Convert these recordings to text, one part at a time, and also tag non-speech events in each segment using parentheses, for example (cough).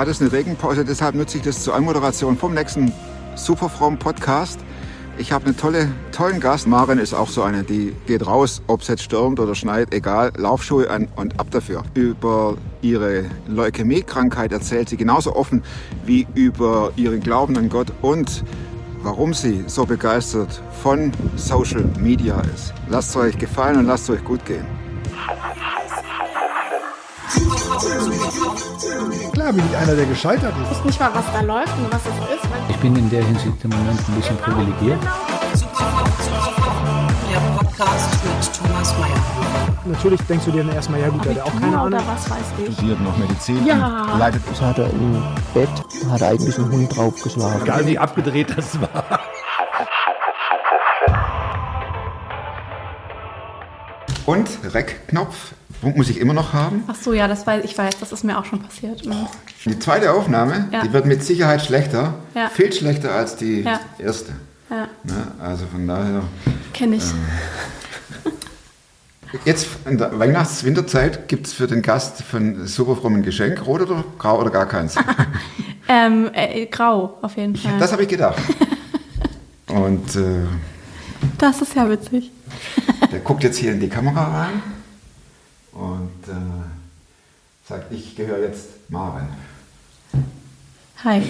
gerade ist eine Regenpause, deshalb nutze ich das zur Anmoderation vom nächsten Superfrom Podcast. Ich habe einen tolle, tollen Gast. Maren ist auch so eine, die geht raus, ob es jetzt stürmt oder schneit, egal, Laufschuhe an und ab dafür. Über ihre Leukämie-Krankheit erzählt sie genauso offen wie über ihren Glauben an Gott und warum sie so begeistert von Social Media ist. Lasst es euch gefallen und lasst es euch gut gehen. Klar bin ich einer, der gescheitert ist. Ich weiß nicht mal, was da läuft und was es ist. Ich bin in der Hinsicht im Moment ein bisschen privilegiert. Der Podcast mit Thomas Mayer. Natürlich denkst du dir dann erstmal, ja gut, der hat auch keine Ahnung. oder was weiß ich. Studiert noch Medizin. Ja. Leitet Das hat er im Bett, hat er eigentlich einen Hund draufgeschlagen. Egal wie abgedreht das war. Und Rec-Knopf muss ich immer noch haben. Ach so, ja, das weiß ich weiß, das ist mir auch schon passiert. Mhm. Die zweite Aufnahme, Ja. die wird mit Sicherheit schlechter, Ja. viel schlechter als die Ja. erste. Ja, Ne? Also von daher. kenne ich. Jetzt in der Weihnachts-Winterzeit gibt es für den Gast von Superfromm ein Geschenk, rot oder grau oder gar keins. (laughs) Ähm, äh, grau, auf jeden Fall. Das habe ich gedacht. (laughs) Und äh, Das ist ja witzig. (laughs) der guckt jetzt hier in die Kamera rein und äh, sagt, ich gehöre jetzt Maren. Hi.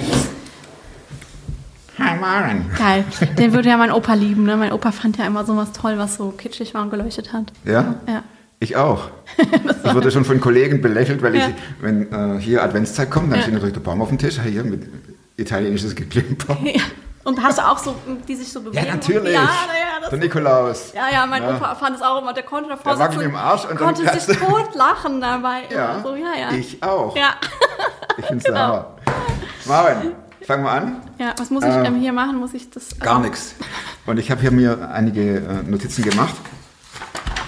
Hi Maren. Geil. (laughs) Den würde ja mein Opa lieben, ne? Mein Opa fand ja immer sowas toll, was so kitschig war und geleuchtet hat. Ja? Ja. Ich auch. (laughs) Ich wurde schon von Kollegen belächelt, weil Ja. ich, wenn äh, hier Adventszeit kommt, dann Ja. steht natürlich der Baum auf dem Tisch, hier mit italienisches Geklimper. ja. Und hast du auch so, die sich so bewegen? Ja, natürlich. Ja, der Nikolaus. Ja, ja, mein Ja. Opa fand es auch immer, der konnte davor Der wackelt im Arsch und dann konnte kannst sich tot lachen dabei. (laughs) Ja, So, ja, ja. ich auch. Ja. Ich finde es (laughs) Genau. Hammer. Maren, fangen wir an. ja, was muss ich Ähm, hier machen? Muss ich das? Gar ähm, nichts. Und ich habe hier mir einige äh, Notizen gemacht.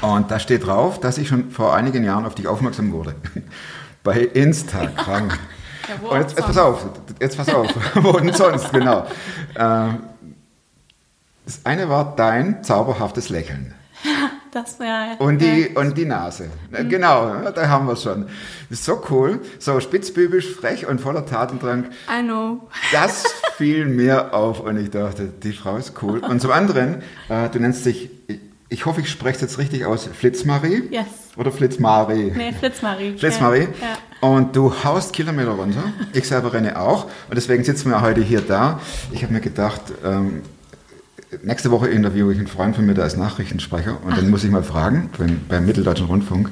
Und da steht drauf, dass ich schon vor einigen Jahren auf dich aufmerksam wurde. (laughs) Bei Instagram. Ja, wo Und jetzt, jetzt pass auf, jetzt pass auf. Wo denn sonst, genau. Ähm, das eine war dein zauberhaftes Lächeln. (laughs) Das wäre. Und die, und die Nase. Ja, Genau, ja, da haben wir es schon. So cool, so spitzbübisch, frech und voller Tatendrang. I know. Das fiel mir auf und ich dachte, die Frau ist cool. Und zum anderen, äh, du nennst dich, ich- hoffe, ich spreche es jetzt richtig aus, Flitzmarie? Yes. Oder Flitzmarie? Nee, Flitzmarie. Flitzmarie. Ja. ja. Und du haust Kilometer runter. Ich selber renne auch. Und deswegen sitzen wir heute hier da. Ich habe mir gedacht, ähm, nächste Woche interviewe ich einen Freund von mir, der ist Nachrichtensprecher. Und dann muss ich mal fragen, beim, beim Mitteldeutschen Rundfunk,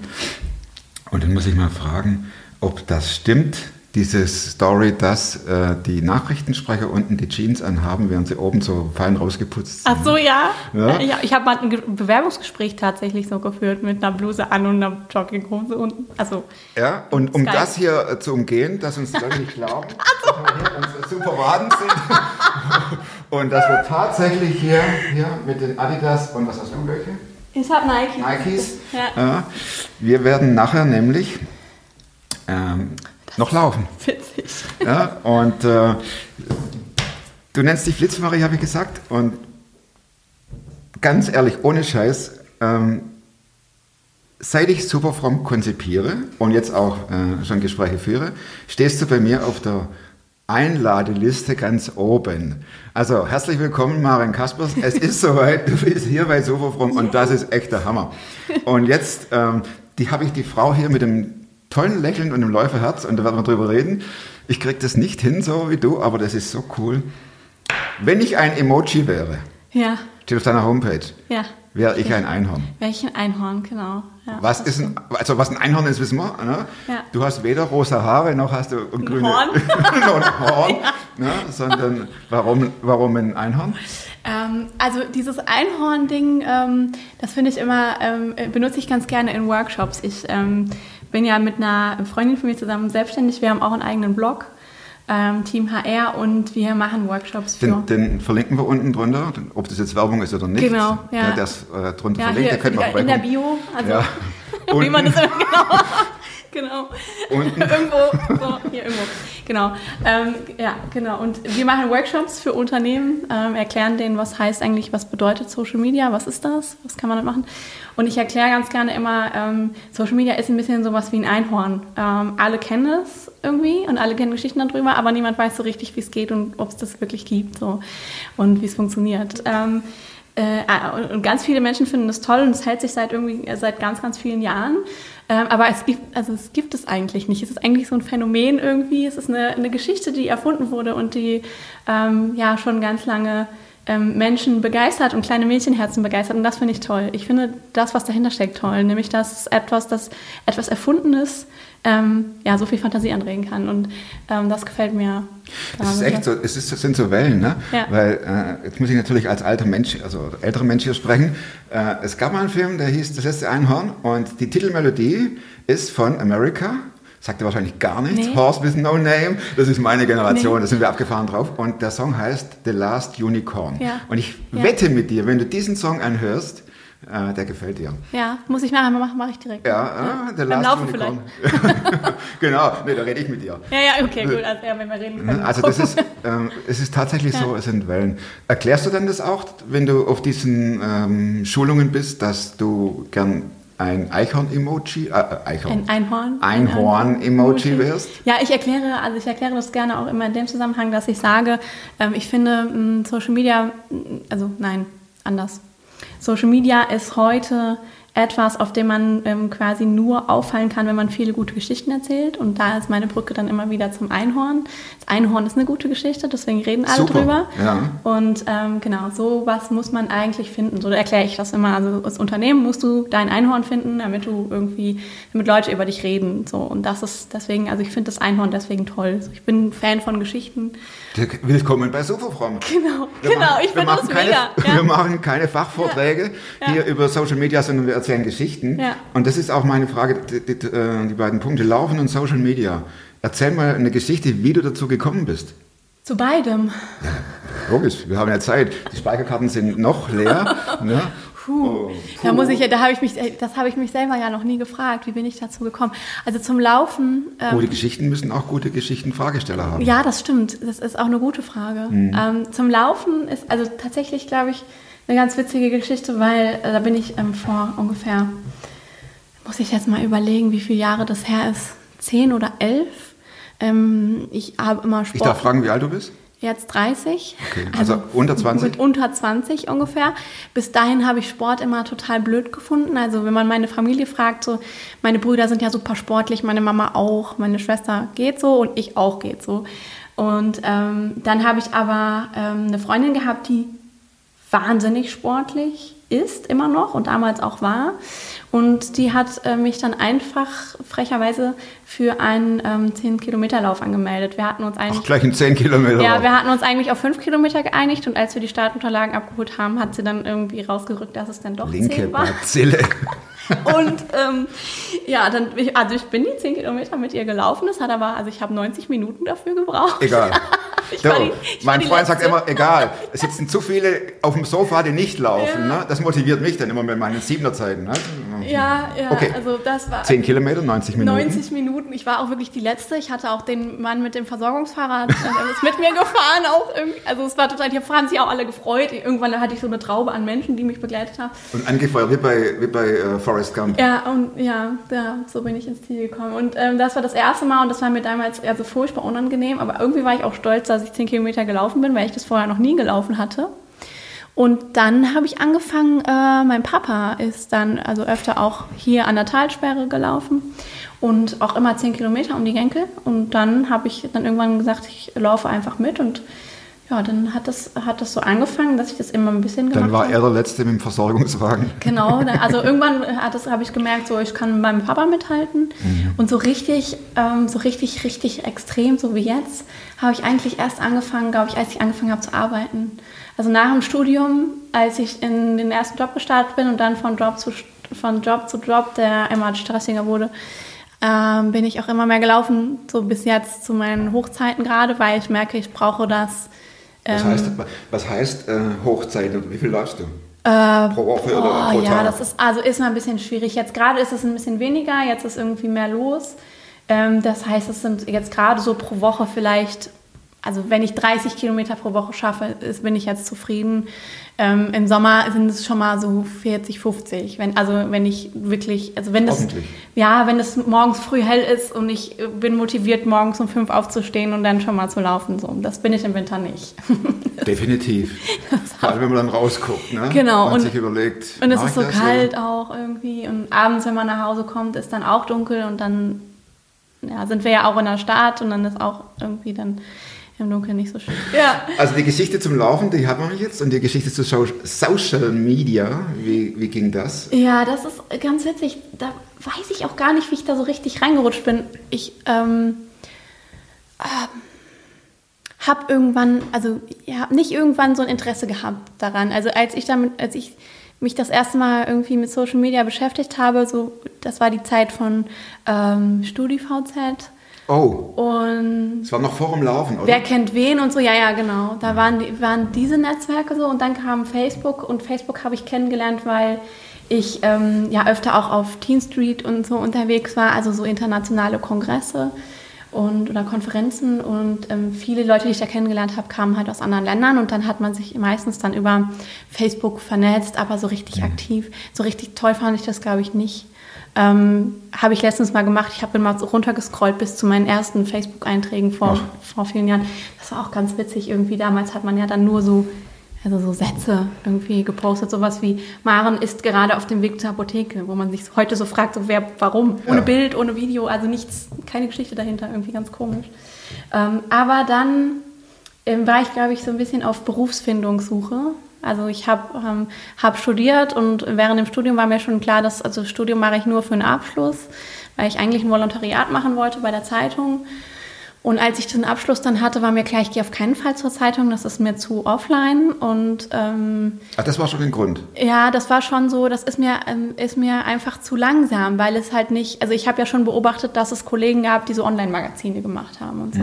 und dann muss ich mal fragen, ob das stimmt, diese Story, dass äh, die Nachrichtensprecher unten die Jeans anhaben, während sie oben so fein rausgeputzt sind. Ach so, ja. Ja? ja. Ich habe mal ein Ge- Bewerbungsgespräch tatsächlich so geführt mit einer Bluse an und einer Jogginghose unten. Also, Ja, und um Skype. das hier äh, zu umgehen, dass uns die Leute nicht glauben, (laughs) dass wir hier unsere super Waden sind (laughs) und dass wir tatsächlich hier, hier mit den Adidas und was hast du welche? ich habe Nike. Nikes. Ja. Ja, wir werden nachher nämlich ähm, noch laufen. (laughs) Witzig. Ja, und äh, du nennst dich Flitzmarie, habe ich gesagt. Und ganz ehrlich, ohne Scheiß, ähm, seit ich Superfrom konzipiere und jetzt auch äh, schon Gespräche führe, stehst du bei mir auf der Einladeliste ganz oben. Also herzlich willkommen, Maren Kaspers. Es ist (laughs) soweit, du bist hier bei Superfrom und das ist echt der Hammer. Und jetzt ähm, die habe ich die Frau hier mit dem tollen Lächeln und dem Läuferherz und da werden wir drüber reden. Ich krieg das nicht hin, so wie du, aber das ist so cool. Wenn ich ein Emoji wäre, Ja, steht auf deiner Homepage, ja. wäre ich ein Einhorn. Welchen Einhorn, genau. Ja, Was ist ein, also was ein Einhorn ist, wissen wir. Ne? Ja. Du hast weder rosa Haare noch hast du ein, grüne Horn. (laughs) noch ein Horn, ne? sondern warum, warum ein Einhorn? Ähm, also dieses Einhorn-Ding, ähm, das finde ich immer, ähm, äh, benutze ich ganz gerne in Workshops. Ich ähm, bin ja mit einer Freundin von mir zusammen selbstständig. Wir haben auch einen eigenen Blog, ähm, Team HR, und wir machen Workshops für... Den, den verlinken wir unten drunter, ob das jetzt Werbung ist oder nicht. Genau, ja. Ne, der ist äh, drunter ja, verlinkt, hier da könnt ihr in der. Bio, also Ja. (laughs) wie man das (laughs) genau... Genau. Unten. (laughs) irgendwo, so, hier irgendwo. Genau. Ähm, ja, genau. Und wir machen Workshops für Unternehmen, ähm, erklären denen, was heißt eigentlich, was bedeutet Social Media, was ist das, was kann man da machen. Und ich erkläre ganz gerne immer, ähm, Social Media ist ein bisschen sowas wie ein Einhorn. Ähm, alle kennen es irgendwie und alle kennen Geschichten darüber, aber niemand weiß so richtig, wie es geht und ob es das wirklich gibt so, und wie es funktioniert. Ähm, äh, und- und ganz viele Menschen finden das toll und es hält sich seit irgendwie äh, seit ganz, ganz vielen Jahren. Ähm, aber es gibt, also es gibt es eigentlich nicht. Es ist eigentlich so ein Phänomen irgendwie. Es ist eine, eine Geschichte, die erfunden wurde und die ähm, ja schon ganz lange ähm, Menschen begeistert und kleine Mädchenherzen begeistert. Und das finde ich toll. Ich finde das, was dahinter steckt, toll. Nämlich, dass etwas, das etwas Erfundenes ähm, ja, so viel Fantasie anregen kann. Und ähm, das gefällt mir. Es ist echt so, es, ist, es sind so Wellen, ne? Ja. Weil, äh, jetzt muss ich natürlich als alter Mensch, also älterer Mensch hier sprechen. Äh, es gab mal einen Film, der hieß Das letzte Einhorn und die Titelmelodie ist von America. Sagt ihr wahrscheinlich gar nichts. Nee. Horse with no name. Das ist meine Generation, Nee. da sind wir abgefahren drauf. Und der Song heißt The Last Unicorn. Ja. Und ich Ja. wette mit dir, wenn du diesen Song anhörst, äh, der gefällt dir. Ja, muss ich nachher mal machen, mache ich direkt. Ja, ah, The Beim Laufen Unicorn. (laughs) genau, nee, da rede ich mit dir. Ja, ja, okay, gut. Also, ja, wenn wir reden können. Also das ist, (laughs) ähm, es ist tatsächlich so, es sind Wellen. Erklärst du dann das auch, wenn du auf diesen ähm, Schulungen bist, dass du gern ein Eichhorn-Emoji, äh, Eichhorn, Ein Einhorn. Einhorn-Emoji wärst? Ja, ich erkläre, also ich erkläre das gerne auch immer in dem Zusammenhang, dass ich sage, ähm, ich finde Social Media, also nein, anders. Social Media ist heute etwas, auf dem man ähm, quasi nur auffallen kann, wenn man viele gute Geschichten erzählt. Und da ist meine Brücke dann immer wieder zum Einhorn. Das Einhorn ist eine gute Geschichte, deswegen reden alle Super, drüber. ja. Und ähm, genau, so was muss man eigentlich finden. So erkläre ich das immer. Also als Unternehmen musst du dein Einhorn finden, damit du irgendwie, damit Leute über dich reden. So und das ist deswegen, also ich finde das Einhorn deswegen toll. So, ich bin Fan von Geschichten. Willkommen bei Superfrom. (laughs) Genau, Wir genau. machen- ich wir finde das keine, mega. Wir Ja. machen keine Fachvorträge Ja. hier über Social Media, sondern wir erzählen Geschichten. Ja. Und das ist auch meine Frage, die, die, äh, die beiden Punkte, Laufen und Social Media. Erzähl mal eine Geschichte, wie du dazu gekommen bist. Zu beidem. Logisch, wir haben ja Zeit. Die Speicherkarten sind noch leer. (laughs) ne? Oh, Da muss ich ja, da habe ich mich, das habe ich mich selber ja noch nie gefragt. Wie bin ich dazu gekommen? Also zum Laufen. ähm, Gute Geschichten müssen auch gute Geschichtenfragesteller haben. Ja, das stimmt. Das ist auch eine gute Frage. Ähm, zum Laufen ist also tatsächlich, glaube ich, eine ganz witzige Geschichte, weil äh, da bin ich ähm, vor ungefähr, muss ich jetzt mal überlegen, wie viele Jahre das her ist, zehn oder elf. Ähm, ich habe immer Sport. Ich darf fragen, wie alt du bist? Jetzt 30. Okay, (laughs) also unter 20? Mit unter 20 ungefähr. Bis dahin habe ich Sport immer total blöd gefunden. Also wenn man meine Familie fragt, so, meine Brüder sind ja super sportlich, meine Mama auch, meine Schwester geht so und ich auch geht so. Und ähm, dann habe ich aber ähm, eine Freundin gehabt, die wahnsinnig sportlich ist, immer noch und damals auch war. Und die hat äh, mich dann einfach frecherweise für einen ähm, 10-Kilometer-Lauf angemeldet. Wir hatten uns eigentlich Ach, gleich in 10 Kilometer. ja, wir hatten uns eigentlich auf fünf Kilometer geeinigt und als wir die Startunterlagen abgeholt haben, hat sie dann irgendwie rausgerückt, dass es dann doch Linke zehn war. Bazille. (laughs) (laughs) Und ähm, ja, dann, ich, also ich bin die zehn Kilometer mit ihr gelaufen. Das hat aber, also ich habe 90 Minuten dafür gebraucht. Egal. (laughs) Ich So, die- mein Freund sagt Letzte. immer, egal, es sitzen zu viele auf dem Sofa, die nicht laufen. Ja. Ne? Das motiviert mich dann immer mit meinen siebener Zeiten. Ja, ja, Okay. also das war 10 Kilometer, 90 Minuten. 90 Minuten. Ich war auch wirklich die Letzte. Ich hatte auch den Mann mit dem Versorgungsfahrrad, der ist mit mir (laughs) gefahren auch irgendwie. Also es war total, die haben sich auch alle gefreut. Irgendwann hatte ich so eine Traube an Menschen, die mich begleitet haben. Und angefeuert wie bei, wie bei äh, Forrest Gump. Ja, und ja, ja, so bin ich ins Ziel gekommen. Und ähm, das war das erste Mal und das war mir damals also furchtbar unangenehm, aber irgendwie war ich auch stolz, dass ich 10 Kilometer gelaufen bin, weil ich das vorher noch nie gelaufen hatte. Und dann habe ich angefangen, äh, mein Papa ist dann also öfter auch hier an der Talsperre gelaufen und auch immer 10 Kilometer um die Genkel. Und dann habe ich dann irgendwann gesagt, ich laufe einfach mit und ja, dann hat das, hat das so angefangen, dass ich das immer ein bisschen gemacht Dann war habe. er der Letzte mit dem Versorgungswagen. Genau, (laughs) also irgendwann hat das, habe ich gemerkt, so ich kann mit meinem Papa mithalten. Und so richtig, ähm, so richtig, richtig extrem, so wie jetzt, habe ich eigentlich erst angefangen, glaube ich, als ich angefangen habe zu arbeiten. Also nach dem Studium, als ich in den ersten Job gestartet bin und dann von Job zu, von Job, zu Job, der immer stressiger wurde, ähm, bin ich auch immer mehr gelaufen, so bis jetzt zu meinen Hochzeiten gerade, weil ich merke, ich brauche das. Was ähm, heißt, was heißt äh, Hochzeit und wie viel läufst du? pro Woche oder Oh pro ja, Tag? das ist also ist mal ein bisschen schwierig. Jetzt gerade ist es ein bisschen weniger, jetzt ist irgendwie mehr los. Ähm, das heißt, es sind jetzt gerade so pro Woche vielleicht, also wenn ich 30 Kilometer pro Woche schaffe, ist, bin ich jetzt zufrieden. Ähm, Im Sommer sind es schon mal so 40, 50. Wenn, also wenn ich wirklich, also wenn das, ja, wenn es morgens früh hell ist und ich bin motiviert, morgens um fünf aufzustehen und dann schon mal zu laufen. So, das bin ich im Winter nicht. (laughs) Definitiv. Vor allem, wenn man dann rausguckt, ne? Genau, Und, und- sich überlegt. Und es ist so kalt auch irgendwie. Und abends, wenn man nach Hause kommt, ist dann auch dunkel und dann ja, sind wir ja auch in der Stadt und dann ist auch irgendwie dann im Dunkeln nicht so schön. (laughs) Ja. Also die Geschichte zum Laufen, die haben wir jetzt. Und die Geschichte zu Social Media, wie, wie ging das? Ja, das ist ganz witzig. Da weiß ich auch gar nicht, wie ich da so richtig reingerutscht bin. Ich ähm, ähm, habe irgendwann, also ja, nicht irgendwann so ein Interesse gehabt daran. Also als ich damit, als ich mich das erste Mal irgendwie mit Social Media beschäftigt habe, so das war die Zeit von ähm, StudiVZ Oh, und es war noch vor dem Laufen, oder? Wer kennt wen und so, ja, ja, genau. Da waren, waren diese Netzwerke so und dann kam Facebook und Facebook habe ich kennengelernt, weil ich ähm, ja öfter auch auf Teen Street und so unterwegs war, also so internationale Kongresse und oder Konferenzen und ähm, viele Leute, die ich da kennengelernt habe, kamen halt aus anderen Ländern und dann hat man sich meistens dann über Facebook vernetzt, aber so richtig aktiv, so richtig toll fand ich das, glaube ich, nicht. Ähm, habe ich letztens mal gemacht. Ich habe mal so runtergescrollt bis zu meinen ersten Facebook-Einträgen vor, vor vielen Jahren. Das war auch ganz witzig irgendwie. Damals hat man ja dann nur so, also so Sätze irgendwie gepostet. Sowas wie, Maren ist gerade auf dem Weg zur Apotheke, wo man sich heute so fragt, so wer, warum? Ohne Ja. Bild, ohne Video, also nichts, keine Geschichte dahinter, irgendwie ganz komisch. Ähm, aber dann ähm, war ich, glaube ich, so ein bisschen auf Berufsfindungssuche. Also ich habe ähm, hab studiert und während dem Studium war mir schon klar, dass also das Studium mache ich nur für einen Abschluss, weil ich eigentlich ein Volontariat machen wollte bei der Zeitung. Und als ich den Abschluss dann hatte, war mir klar, ich gehe auf keinen Fall zur Zeitung, das ist mir zu offline. Und ähm, Ach, das war schon ein Grund. ja, das war schon so, das ist mir, ähm, ist mir einfach zu langsam, weil es halt nicht, also ich habe ja schon beobachtet, dass es Kollegen gab, die so Online-Magazine gemacht haben und so.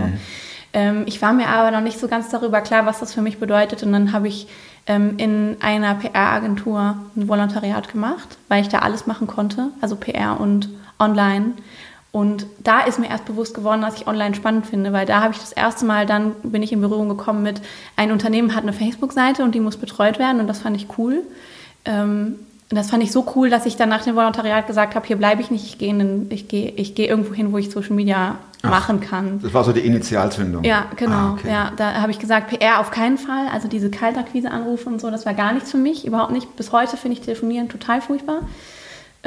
Ähm, ich war mir aber noch nicht so ganz darüber klar, was das für mich bedeutet und dann habe ich in einer PR-Agentur ein Volontariat gemacht, weil ich da alles machen konnte, also PR und Online. Und da ist mir erst bewusst geworden, dass ich online spannend finde, weil da habe ich das erste Mal, dann bin ich in Berührung gekommen mit, ein Unternehmen hat eine Facebook-Seite und die muss betreut werden und das fand ich cool. Und das fand ich so cool, dass ich dann nach dem Volontariat gesagt habe, hier bleibe ich nicht, ich gehe ich gehe ich gehe irgendwo hin, wo ich Social Media machen kann. Das war so die Initialzündung. Ja, genau. Ah, okay. Ja, da habe ich gesagt, PR auf keinen Fall. Also diese Kaltakquise-Anrufe und so, das war gar nichts für mich, überhaupt nicht. Bis heute finde ich Telefonieren total furchtbar.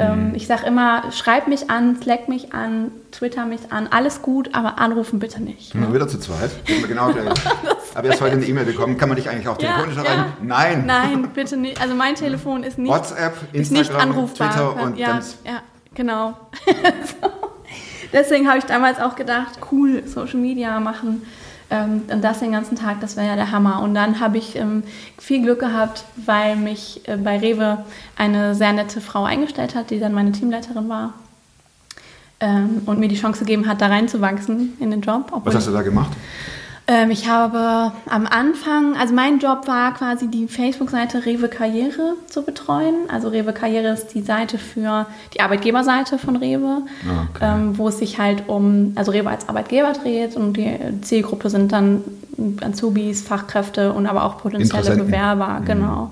Mhm. Ähm, ich sage immer, schreib mich an, slack mich an, twitter mich an, alles gut, aber anrufen bitte nicht. Sind wir wieder zu zweit? Genau gleich. (laughs) Habe jetzt heute eine E-Mail bekommen. Kann man dich eigentlich auch telefonisch Ja, erreichen? ja. Nein. Nein, bitte nicht. Also mein Telefon ist nicht, WhatsApp, nicht Instagram, anrufbar. Twitter und ja, ja, genau. (laughs) so. Deswegen habe ich damals auch gedacht, cool, Social Media machen ähm, und das den ganzen Tag, das wäre ja der Hammer. Und dann habe ich ähm, viel Glück gehabt, weil mich äh, bei Rewe eine sehr nette Frau eingestellt hat, die dann meine Teamleiterin war. Ähm, und mir die Chance gegeben hat, da reinzuwachsen in den Job. Was hast du da gemacht? ähm, ich habe am Anfang, also mein Job war quasi die Facebook-Seite Rewe Karriere zu betreuen. Also Rewe Karriere ist die Seite für die Arbeitgeberseite von Rewe, Ah, okay. ähm, wo es sich halt um, also Rewe als Arbeitgeber dreht und die Zielgruppe sind dann Azubis, Fachkräfte und aber auch potenzielle. Bewerber, genau.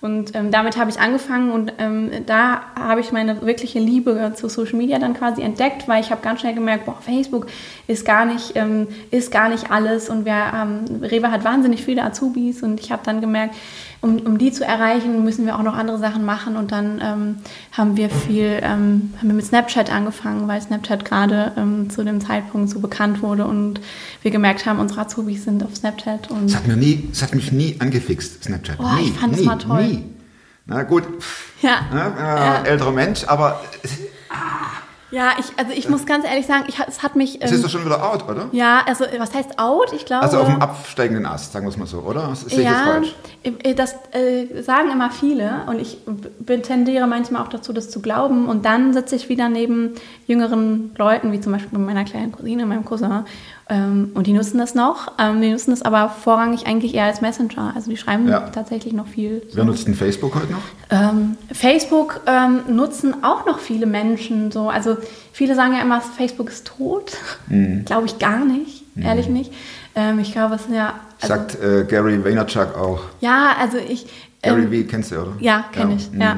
Und ähm, damit habe ich angefangen und ähm, da habe ich meine wirkliche Liebe zu Social Media dann quasi entdeckt, weil ich habe ganz schnell gemerkt, boah, Facebook ist gar nicht, ähm, ist gar nicht alles. Und wir, ähm, Rewe hat wahnsinnig viele Azubis. Und ich habe dann gemerkt, um, um die zu erreichen, müssen wir auch noch andere Sachen machen und dann ähm, haben wir viel, ähm, haben wir mit Snapchat angefangen, weil Snapchat gerade ähm, zu dem Zeitpunkt so bekannt wurde und wir gemerkt haben, unsere Azubis sind auf Snapchat und Es hat, mir nie, es hat mich nie angefixt, Snapchat. Oh, nie, ich fand es mal toll. Nie. Na gut, ja. ne, äh, Ja. älterer Mensch, aber es, Ja, ich, also ich muss ganz ehrlich sagen, ich, es hat mich. es ähm, ist doch schon wieder out, oder? ja, also was heißt out? Ich glaube. Also auf dem absteigenden Ast, sagen wir es mal so, oder? Das sehe ich jetzt ja, falsch. äh, das äh, sagen immer viele und ich tendiere manchmal auch dazu, das zu glauben. Und dann sitze ich wieder neben jüngeren Leuten, wie zum Beispiel bei meiner kleinen Cousine, meinem Cousin. Ähm, und die nutzen das noch. Ähm, die nutzen das aber vorrangig eigentlich eher als Messenger. Also die schreiben Ja. tatsächlich noch viel. Wer nutzt denn Facebook heute noch? Ähm, Facebook ähm, nutzen auch noch viele Menschen. So. Also viele sagen ja immer, Facebook ist tot. Mhm. (laughs) Glaube ich gar nicht, ehrlich nicht. Ähm, ich glaube, es sind ja. Also, Sagt äh, Gary Vaynerchuk auch. ja, also ich. Gary ähm, V kennst du, oder? ja, kenne ich. mhm. Ja.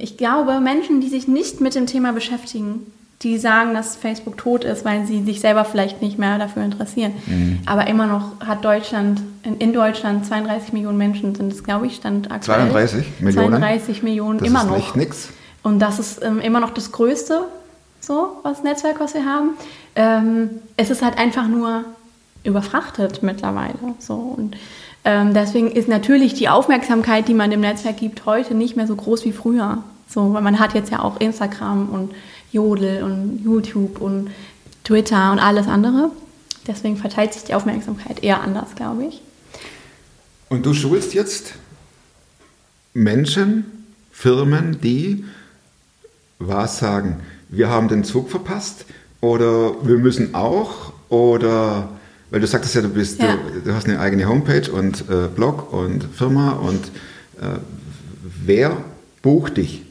Ich glaube, Menschen, die sich nicht mit dem Thema beschäftigen, die sagen, dass Facebook tot ist, weil sie sich selber vielleicht nicht mehr dafür interessieren. Mhm. Aber immer noch hat Deutschland, in, Deutschland 32 Millionen Menschen sind es, glaube ich, stand aktuell. 32 Millionen? 32 Millionen, Das immer ist noch. echt nix. Und das ist ähm, immer noch das Größte, so, was Netzwerk, was wir haben. Ähm, es ist halt einfach nur überfrachtet mittlerweile. So. Und ähm, deswegen ist natürlich die Aufmerksamkeit, die man dem Netzwerk gibt, heute nicht mehr so groß wie früher. So, weil man hat jetzt ja auch Instagram und Jodel und YouTube und Twitter und alles andere. Deswegen verteilt sich die Aufmerksamkeit eher anders, glaube ich. Und du schulst jetzt Menschen, Firmen, die was sagen, wir haben den Zug verpasst oder wir müssen auch oder weil du sagtest ja, du bist, Ja. Du, du hast eine eigene Homepage und äh, Blog und Firma und äh, wer bucht dich?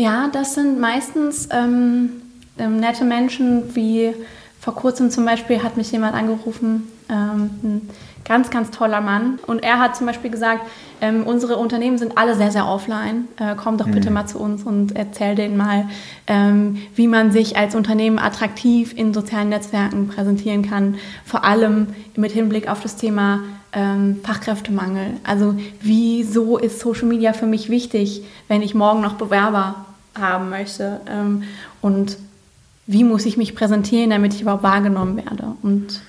Ja, das sind meistens ähm, ähm, nette Menschen, wie vor kurzem zum Beispiel hat mich jemand angerufen, ähm, ein ganz, ganz toller Mann. Und er hat zum Beispiel gesagt, ähm, unsere Unternehmen sind alle sehr, sehr offline. Äh, komm doch bitte mal zu uns und erzähl denen mal, ähm, wie man sich als Unternehmen attraktiv in sozialen Netzwerken präsentieren kann. Vor allem mit Hinblick auf das Thema ähm, Fachkräftemangel. Also wieso ist Social Media für mich wichtig, wenn ich morgen noch Bewerber haben möchte? Ähm, und wie muss ich mich präsentieren, damit ich überhaupt wahrgenommen werde? Und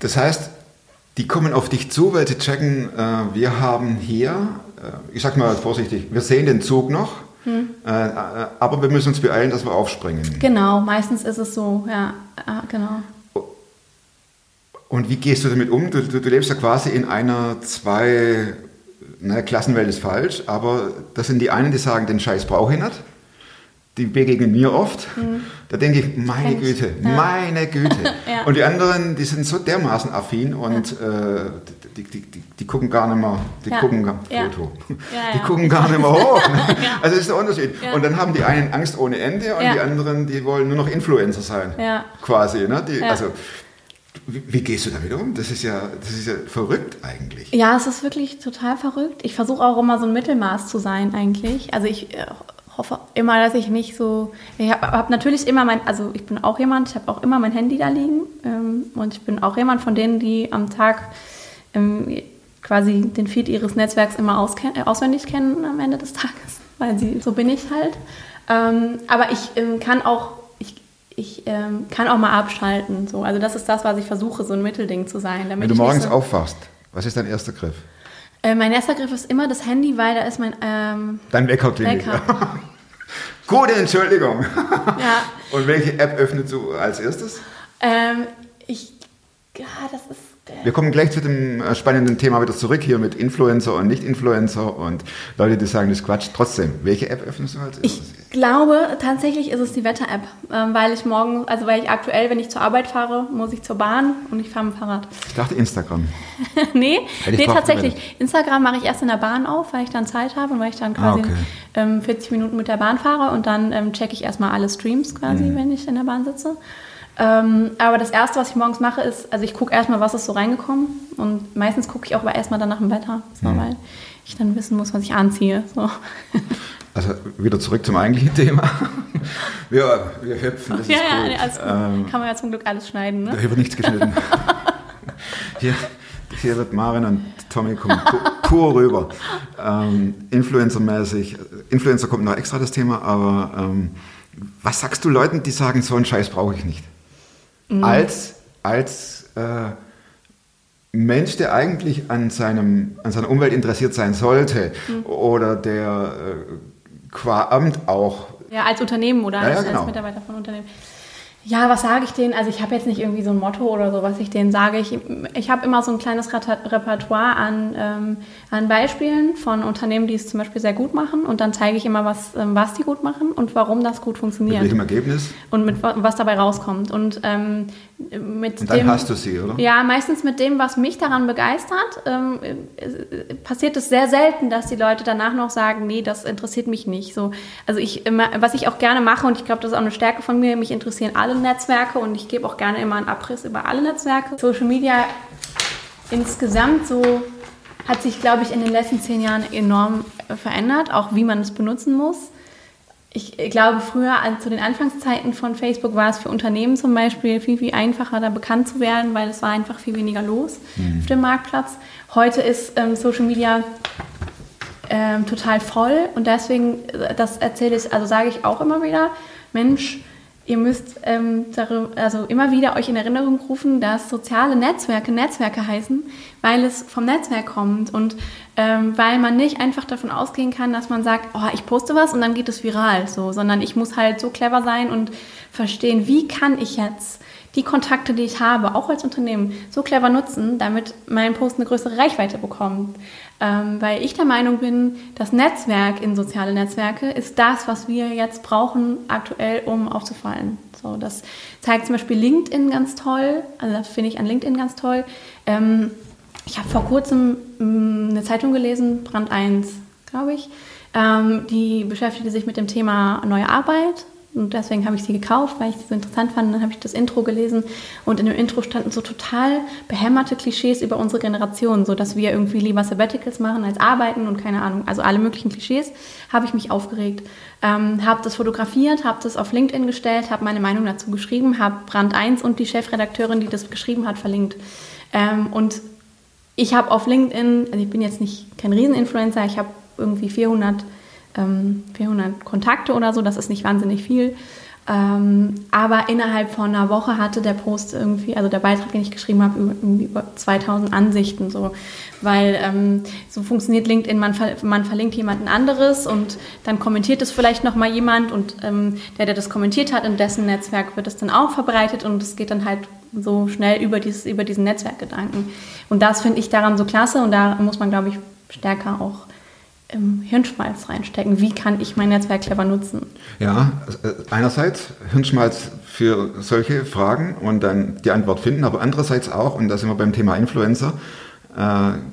Das heißt, die kommen auf dich zu, weil sie checken, äh, wir haben hier, äh, ich sag mal vorsichtig, wir sehen den Zug noch, äh, äh, aber wir müssen uns beeilen, dass wir aufspringen. genau, meistens ist es so, ja, ja genau. Und wie gehst du damit um? Du, du, du lebst ja quasi in einer zwei, naja, Klassenwelt ist falsch, aber das sind die einen, die sagen, den Scheiß brauche ich nicht. Die begegnen mir oft. Da denke ich, meine Kenn ich. Güte, Ja. meine Güte. (laughs) Ja. Und die anderen, die sind so dermaßen affin und äh, die, die, die, die gucken gar nicht mehr, die Ja. gucken Ja. Foto. Ja, (laughs) die ja. gucken gar nicht mehr hoch. Ne? (laughs) Ja. Also das ist der Unterschied. Ja. Und dann haben die einen Angst ohne Ende und Ja. die anderen, die wollen nur noch Influencer sein. Ja. Quasi. Ne? Ja. Also, wie, gehst du damit um? Das ist ja, das ist ja verrückt eigentlich. Ja, es ist wirklich total verrückt. Ich versuche auch immer so ein Mittelmaß zu sein eigentlich. Also ich äh, hoffe immer, dass ich nicht so. Ich habe hab natürlich immer mein, also ich bin auch jemand, ich habe auch immer mein Handy da liegen ähm, und ich bin auch jemand von denen, die am Tag ähm, quasi den Feed ihres Netzwerks immer ausken äh, auswendig kennen am Ende des Tages, (laughs) weil sie so bin ich halt. Ähm, aber ich ähm, kann auch ich, ähm, kann auch mal abschalten. So. Also das ist das, was ich versuche, so ein Mittelding zu sein. Wenn du morgens so aufwachst, was ist dein erster Griff? äh, mein erster Griff ist immer das Handy, weil da ist mein ähm, Dein Wecker klingelt. Wecker. (laughs) Gute Entschuldigung. (laughs) ja, Und welche App öffnest du als erstes? ähm, ich, ja, das ist, Wir kommen gleich zu dem äh, spannenden Thema wieder zurück hier mit Influencer und Nicht-Influencer und Leute, die sagen, das ist Quatsch. Trotzdem, welche App öffnest du als erstes? ich glaube, tatsächlich ist es die Wetter-App, ähm, weil ich morgen, also weil ich aktuell, wenn ich zur Arbeit fahre, muss ich zur Bahn und ich fahre mit dem Fahrrad. Ich dachte Instagram. (laughs) nee, nee tatsächlich. Instagram mache ich erst in der Bahn auf, weil ich dann Zeit habe und weil ich dann quasi Ah, okay. ähm, 40 Minuten mit der Bahn fahre und dann ähm, checke ich erstmal alle Streams quasi, Mhm. wenn ich in der Bahn sitze. Ähm, aber das Erste, was ich morgens mache, ist, also ich gucke erstmal, was ist so reingekommen und meistens gucke ich auch aber erstmal dann nach dem Wetter, so, Mhm. weil ich dann wissen muss, was ich anziehe. So. (laughs) Also wieder zurück zum eigentlichen Thema. (laughs) Wir, wir hüpfen, das ja, ist ja, gut. gut. Ähm, Kann man ja zum Glück alles schneiden, ne? Hier wird nichts geschnitten. (laughs) Hier, hier wird Marin und Tommy kommen pu- pur rüber. Ähm, Influencer-mäßig. Influencer kommt noch extra das Thema, aber ähm, was sagst du Leuten, die sagen, so einen Scheiß brauche ich nicht? Als, als äh, Mensch, der eigentlich an, seinem, an seiner Umwelt interessiert sein sollte oder der äh, qua Amt auch Ja, als Unternehmen oder Ja, ja, als, genau. als Mitarbeiter von Unternehmen. Ja, was sage ich denen? Also ich habe jetzt nicht irgendwie so ein Motto oder so, was ich denen sage. Ich, ich habe immer so ein kleines Repertoire an, ähm, an Beispielen von Unternehmen, die es zum Beispiel sehr gut machen. Und dann zeige ich immer, was, ähm, was die gut machen und warum das gut Mit funktioniert. welchem Ergebnis? Und mit, wa- was dabei rauskommt. Und ähm, mit Und dann dem, hast du sie, oder? Ja, meistens mit dem, was mich daran begeistert, ähm, äh, passiert es sehr selten, dass die Leute danach noch sagen, nee, das interessiert mich nicht. So, also ich immer, was ich auch gerne mache und ich glaube, das ist auch eine Stärke von mir, mich interessieren alle Netzwerke und ich gebe auch gerne immer einen Abriss über alle Netzwerke. Social Media insgesamt so hat sich, glaube ich, in den letzten zehn Jahren enorm verändert, auch wie man es benutzen muss. Ich glaube, früher an, zu den Anfangszeiten von Facebook war es für Unternehmen zum Beispiel viel, viel einfacher, da bekannt zu werden, weil es war einfach viel weniger los auf dem Marktplatz. Heute ist ähm, Social Media ähm, total voll und deswegen, äh, das erzähle ich, also sage ich auch immer wieder, Mensch, ihr müsst ähm, darüber, also immer wieder euch in Erinnerung rufen, dass soziale Netzwerke Netzwerke heißen, weil es vom Netzwerk kommt und ähm, weil man nicht einfach davon ausgehen kann, dass man sagt, oh, ich poste was und dann geht es viral, so, sondern ich muss halt so clever sein und verstehen, wie kann ich jetzt die Kontakte, die ich habe, auch als Unternehmen, so clever nutzen, damit mein Post eine größere Reichweite bekommt. Ähm, weil ich der Meinung bin, das Netzwerk in soziale Netzwerke ist das, was wir jetzt brauchen aktuell, um aufzufallen. So, das zeigt zum Beispiel LinkedIn ganz toll. Also das finde ich an LinkedIn ganz toll. Ähm, ich habe vor kurzem mh, eine Zeitung gelesen, Brand 1, glaube ich. Ähm, die beschäftigte sich mit dem Thema neue Arbeit. Und deswegen habe ich sie gekauft, weil ich sie so interessant fand. Dann habe ich das Intro gelesen und in dem Intro standen so total behämmerte Klischees über unsere Generation, so dass wir irgendwie lieber Sabbaticals machen als arbeiten und keine Ahnung. Also alle möglichen Klischees habe ich mich aufgeregt, ähm, habe das fotografiert, habe das auf LinkedIn gestellt, habe meine Meinung dazu geschrieben, habe Brand 1 und die Chefredakteurin, die das geschrieben hat, verlinkt. Ähm, und ich habe auf LinkedIn, also ich bin jetzt nicht kein Rieseninfluencer, ich habe irgendwie 400, ähm, 400 Kontakte oder so, das ist nicht wahnsinnig viel. Ähm, aber innerhalb von einer Woche hatte der Post irgendwie, also der Beitrag, den ich geschrieben habe, über, über 2000 Ansichten. So. Weil ähm, so funktioniert LinkedIn, man, ver man verlinkt jemanden anderes und dann kommentiert es vielleicht nochmal jemand und ähm, der, der das kommentiert hat, in dessen Netzwerk wird es dann auch verbreitet und es geht dann halt so schnell über, dieses, über diesen Netzwerkgedanken. Und das finde ich daran so klasse und da muss man, glaube ich, stärker auch im Hirnschmalz reinstecken. Wie kann ich mein Netzwerk clever nutzen? Ja, äh, einerseits Hirnschmalz für solche Fragen und dann die Antwort finden, aber andererseits auch, und da sind wir beim Thema Influencer, äh,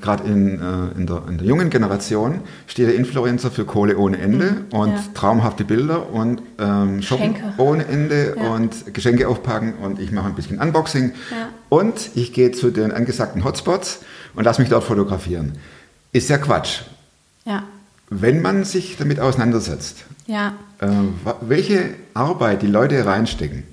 gerade in, äh, in, der, in der jungen Generation steht der Influencer für Kohle ohne Ende und ja. traumhafte Bilder und ähm, Shoppen Geschenke. ohne Ende Ja. und Geschenke aufpacken und ich mache ein bisschen Unboxing Ja. und ich gehe zu den angesagten Hotspots und lasse mich dort fotografieren. Ist ja Quatsch. Ja, Wenn man sich damit auseinandersetzt, ja, äh, welche Arbeit die Leute reinstecken,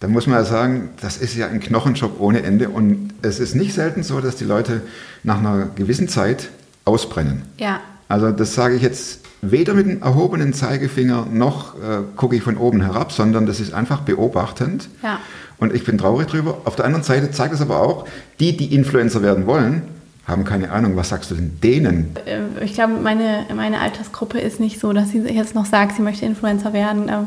dann muss man ja sagen, das ist ja ein Knochenjob ohne Ende und es ist nicht selten so, dass die Leute nach einer gewissen Zeit ausbrennen. ja, Also das sage ich jetzt weder mit dem erhobenen Zeigefinger noch äh, gucke ich von oben herab, sondern das ist einfach beobachtend. Ja. Und ich bin traurig drüber. Auf der anderen Seite zeigt es aber auch, die, die Influencer werden wollen, haben keine Ahnung. Was sagst du denn denen? Äh, ich glaube, meine, meine Altersgruppe ist nicht so, dass sie jetzt noch sagt, sie möchte Influencer werden. Ähm,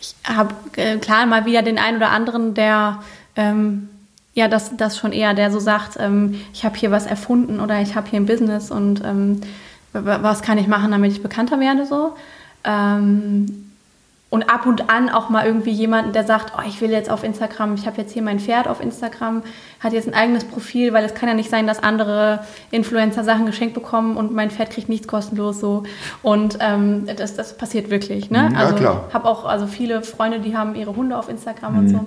Ich habe äh, klar mal wieder den einen oder anderen, der ähm, ja das, das schon eher, der so sagt, ähm, ich habe hier was erfunden oder ich habe hier ein Business und ähm, was kann ich machen, damit ich bekannter werde so. Ähm, und ab und an auch mal irgendwie jemanden, der sagt, oh, ich will jetzt auf Instagram, ich habe jetzt hier mein Pferd auf Instagram, hat jetzt ein eigenes Profil, weil es kann ja nicht sein, dass andere Influencer Sachen geschenkt bekommen und mein Pferd kriegt nichts kostenlos so. Und ähm, das, das passiert wirklich. Ne? Ja, also klar. habe auch also viele Freunde, die haben ihre Hunde auf Instagram und so.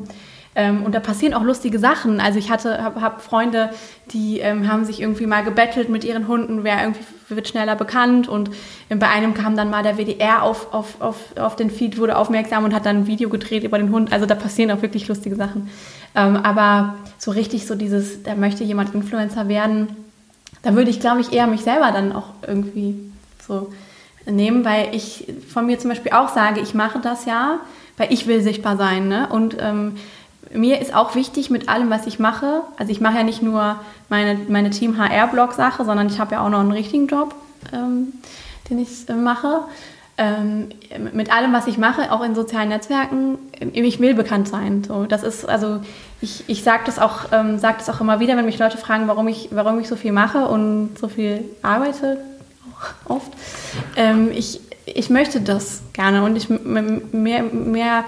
Ähm, und da passieren auch lustige Sachen. Also ich hatte, habe hab Freunde, die ähm, haben sich irgendwie mal gebettelt mit ihren Hunden, wer irgendwie wird schneller bekannt. Und ähm, bei einem kam dann mal der WDR auf, auf, auf, auf den Feed, wurde aufmerksam und hat dann ein Video gedreht über den Hund. Also da passieren auch wirklich lustige Sachen. Ähm, aber so richtig so dieses, da möchte jemand Influencer werden, da würde ich, glaube ich, eher mich selber dann auch irgendwie so nehmen, weil ich von mir zum Beispiel auch sage, ich mache das ja, weil ich will sichtbar sein. Ne? Und ähm, mir ist auch wichtig mit allem, was ich mache, also ich mache ja nicht nur meine, meine Team-HR-Blog-Sache, sondern ich habe ja auch noch einen richtigen Job, ähm, den ich äh, mache. ähm, mit allem, was ich mache, auch in sozialen Netzwerken, ich will bekannt sein. So, das ist, also ich, ich sage das, auch, ähm, sag das auch immer wieder, wenn mich Leute fragen, warum ich, warum ich so viel mache und so viel arbeite, auch oft. Ähm, ich, ich möchte das gerne und ich mehr, mehr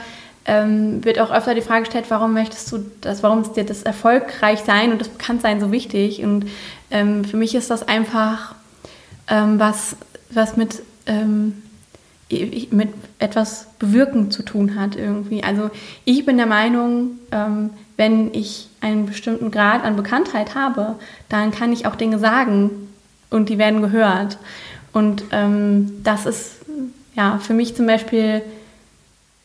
ähm, wird auch öfter die Frage gestellt, warum möchtest du das, warum ist dir das erfolgreich sein und das Bekanntsein so wichtig? Und ähm, für mich ist das einfach ähm, was, was mit ähm, mit etwas bewirken zu tun hat irgendwie. Also ich bin der Meinung, ähm, wenn ich einen bestimmten Grad an Bekanntheit habe, dann kann ich auch Dinge sagen und die werden gehört. Und ähm, das ist ja für mich zum Beispiel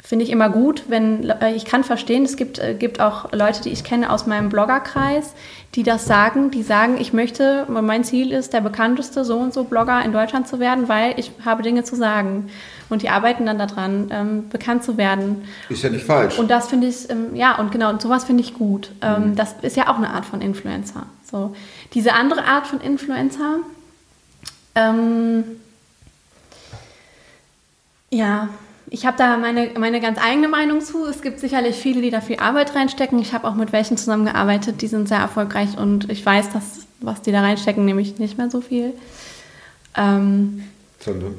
finde ich immer gut, wenn äh, ich kann verstehen, es gibt, äh, gibt auch Leute, die ich kenne aus meinem Bloggerkreis, die das sagen, die sagen, ich möchte, mein Ziel ist, der bekannteste so und so Blogger in Deutschland zu werden, weil ich habe Dinge zu sagen. Und die arbeiten dann daran, ähm, bekannt zu werden. Ist ja nicht falsch. Und das finde ich, ähm, ja, und genau, und sowas finde ich gut. Ähm, mhm. Das ist ja auch eine Art von Influencer. So. Diese andere Art von Influencer, ähm, ja, ich habe da meine, meine ganz eigene Meinung zu. Es gibt sicherlich viele, die da viel Arbeit reinstecken. Ich habe auch mit welchen zusammengearbeitet, die sind sehr erfolgreich und ich weiß, dass was die da reinstecken, nämlich nicht mehr so viel. Ähm, Sondern?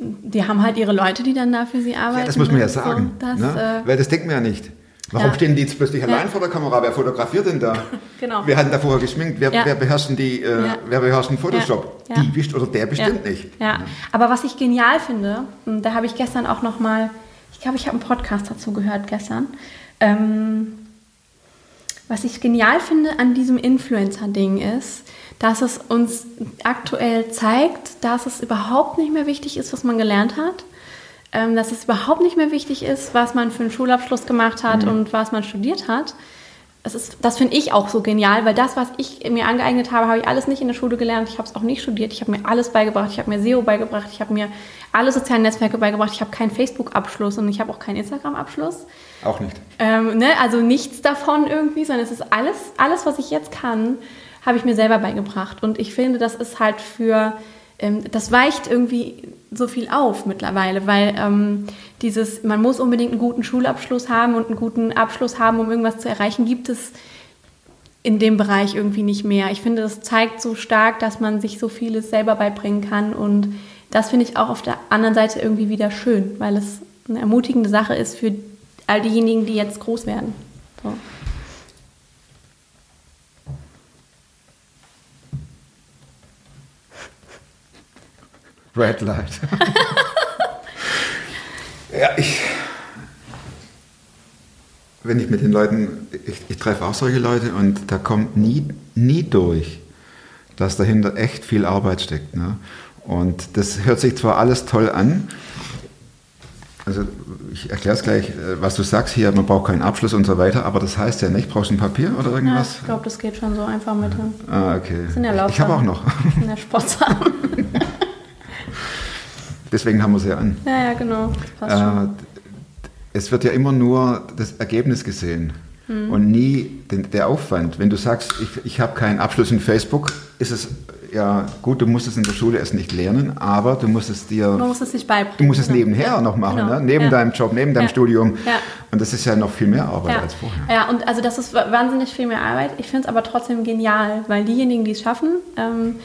Die haben halt ihre Leute, die dann da für sie arbeiten. Ja, das muss man ja sagen. So, das, ne? äh, Weil das denkt man ja nicht. Warum ja. stehen die jetzt plötzlich allein ja. vor der Kamera? Wer fotografiert denn da? (laughs) genau. Wir hatten da vorher geschminkt. Wer, ja. wer beherrscht die, äh, wer beherrscht den Photoshop? Die wischt oder der bestimmt nicht. Ja. Aber was ich genial finde, da habe ich gestern auch noch mal, ich glaube, ich habe einen Podcast dazu gehört gestern. Ähm, was ich genial finde an diesem Influencer-Ding ist, dass es uns aktuell zeigt, dass es überhaupt nicht mehr wichtig ist, was man gelernt hat ähm, dass es überhaupt nicht mehr wichtig ist, was man für einen Schulabschluss gemacht hat mhm. und was man studiert hat. Das, das finde ich auch so genial, weil das, was ich mir angeeignet habe, habe ich alles nicht in der Schule gelernt. Ich habe es auch nicht studiert. Ich habe mir alles beigebracht. Ich habe mir SEO beigebracht. Ich habe mir alle sozialen Netzwerke beigebracht. Ich habe keinen Facebook-Abschluss und ich habe auch keinen Instagram-Abschluss. Auch nicht. Ähm, ne? Also nichts davon irgendwie, sondern es ist alles, alles, was ich jetzt kann, habe ich mir selber beigebracht. Und ich finde, das ist halt für ähm, das weicht irgendwie so viel auf mittlerweile, weil ähm, dieses, man muss unbedingt einen guten Schulabschluss haben und einen guten Abschluss haben, um irgendwas zu erreichen, gibt es in dem Bereich irgendwie nicht mehr. Ich finde, das zeigt so stark, dass man sich so vieles selber beibringen kann und das finde ich auch auf der anderen Seite irgendwie wieder schön, weil es eine ermutigende Sache ist für all diejenigen, die jetzt groß werden. So. Red Light. (laughs) ja, ich. Wenn ich mit den Leuten, ich, ich treffe auch solche Leute und da kommt nie, nie durch, dass dahinter echt viel Arbeit steckt. Ne? Und das hört sich zwar alles toll an, also ich erkläre es gleich, äh, was du sagst hier, man braucht keinen Abschluss und so weiter, aber das heißt ja nicht, brauchst du ein Papier oder irgendwas? Ja, ich glaube, das geht schon so einfach mit. Ah, okay. Das sind ja ich habe auch noch. Das sind ja Sportsachen. (laughs) Deswegen haben wir sie ja an. Ja, ja, genau. Äh, es wird ja immer nur das Ergebnis gesehen mhm. und nie den, der Aufwand. Wenn du sagst, ich, ich habe keinen Abschluss in Facebook, ist es ja gut, du musst es in der Schule erst nicht lernen, aber du musst es dir. Man muss es sich beibringen. Du musst es nebenher ja, noch machen, genau. ne? neben ja. deinem Job, neben deinem Studium. Und das ist ja noch viel mehr Arbeit als vorher. Ja, und also das ist wahnsinnig viel mehr Arbeit. Ich finde es aber trotzdem genial, weil diejenigen, die es schaffen, ähm,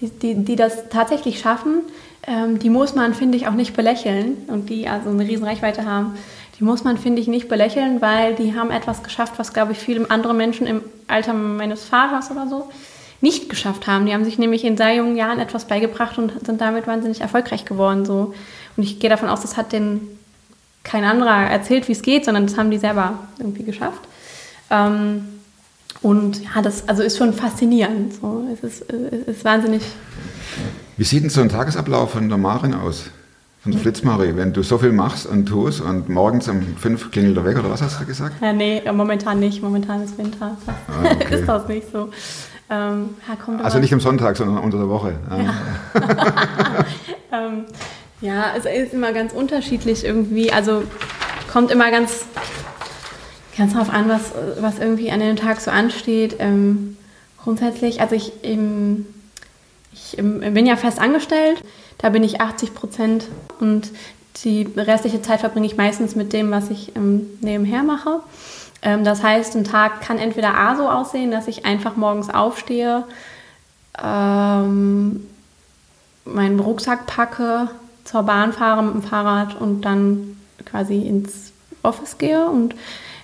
die, die, die das tatsächlich schaffen, ähm, die muss man, finde ich, auch nicht belächeln und die also eine riesen Reichweite haben, die muss man, finde ich, nicht belächeln, weil die haben etwas geschafft, was, glaube ich, viele andere Menschen im Alter meines Vaters oder so nicht geschafft haben. Die haben sich nämlich in sehr jungen Jahren etwas beigebracht und sind damit wahnsinnig erfolgreich geworden. So. Und ich gehe davon aus, das hat denen kein anderer erzählt, wie es geht, sondern das haben die selber irgendwie geschafft. Ähm, und ja, das also ist schon faszinierend. So. Es, ist, es ist wahnsinnig wie sieht denn so ein Tagesablauf von der Marin aus? Von der Flitzmarie, wenn du so viel machst und tust und morgens um fünf klingelt er weg oder was hast du gesagt? Ja, nee, momentan nicht. Momentan ist Winter. Ah, (laughs) okay. ist das nicht so. Ähm, also nicht am Sonntag, sondern unter der Woche. (laughs) Ja, ähm, ja es ist immer ganz unterschiedlich irgendwie. Also kommt immer ganz, ganz darauf an, was, was irgendwie an dem Tag so ansteht. Ähm, grundsätzlich, also ich. Im, ich bin ja fest angestellt, da bin ich 80 Prozent und die restliche Zeit verbringe ich meistens mit dem, was ich ähm, nebenher mache. Ähm, das heißt, ein Tag kann entweder A so aussehen, dass ich einfach morgens aufstehe, ähm, meinen Rucksack packe, zur Bahn fahre mit dem Fahrrad und dann quasi ins Office gehe und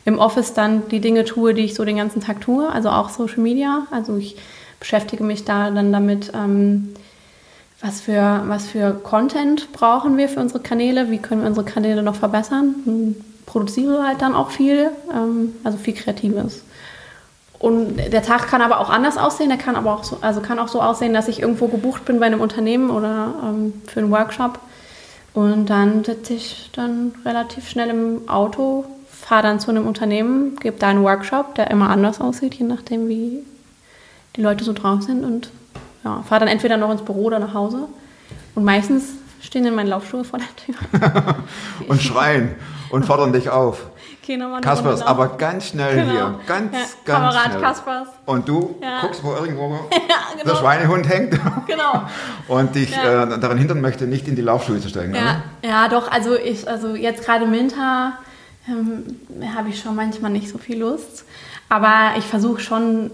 im Office dann die Dinge tue, die ich so den ganzen Tag tue, also auch Social Media. Also ich beschäftige mich da dann damit, ähm, was, für, was für Content brauchen wir für unsere Kanäle, wie können wir unsere Kanäle noch verbessern. Und produziere halt dann auch viel, ähm, also viel Kreatives. Und der Tag kann aber auch anders aussehen. Der kann aber auch so, also kann auch so aussehen, dass ich irgendwo gebucht bin bei einem Unternehmen oder ähm, für einen Workshop. Und dann sitze ich dann relativ schnell im Auto, fahre dann zu einem Unternehmen, gebe da einen Workshop, der immer anders aussieht, je nachdem, wie die Leute so drauf sind. Und ja, fahre dann entweder noch ins Büro oder nach Hause. Und meistens stehen dann meine Laufschuhe vor der Tür. (laughs) und schreien und fordern dich auf. Eine Kaspers, aber ganz schnell Genau. hier. Ganz, Ja, ganz Kamerad schnell. Kaspers. Und du Ja. guckst, wo irgendwo (laughs) Ja, genau. der Schweinehund hängt (laughs) Genau. und dich Ja. äh, daran hindern möchte, nicht in die Laufschuhe zu steigen. Ja, ja, doch, also ich, also jetzt gerade im Winter ähm, habe ich schon manchmal nicht so viel Lust. Aber ich versuche schon,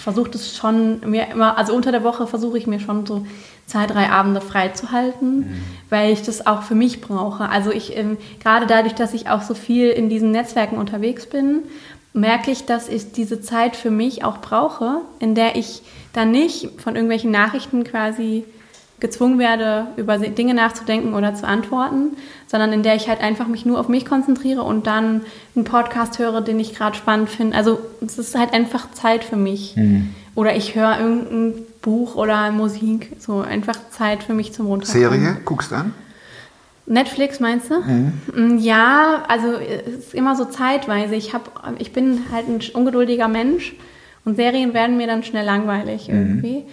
versuche das schon mir immer, also unter der Woche versuche ich mir schon so zwei, drei Abende freizuhalten, weil ich das auch für mich brauche. Also ich, ähm, gerade dadurch, dass ich auch so viel in diesen Netzwerken unterwegs bin, merke ich, dass ich diese Zeit für mich auch brauche, in der ich dann nicht von irgendwelchen Nachrichten quasi gezwungen werde, über Dinge nachzudenken oder zu antworten, sondern in der ich halt einfach mich nur auf mich konzentriere und dann einen Podcast höre, den ich gerade spannend finde. Also es ist halt einfach Zeit für mich. Oder ich höre irgendein Buch oder Musik. So einfach Zeit für mich zum Runterkommen. Serie, guckst an? Netflix meinst du? Mm, Ja, also es ist immer so zeitweise. Ich, hab, ich bin halt ein ungeduldiger Mensch und Serien werden mir dann schnell langweilig irgendwie.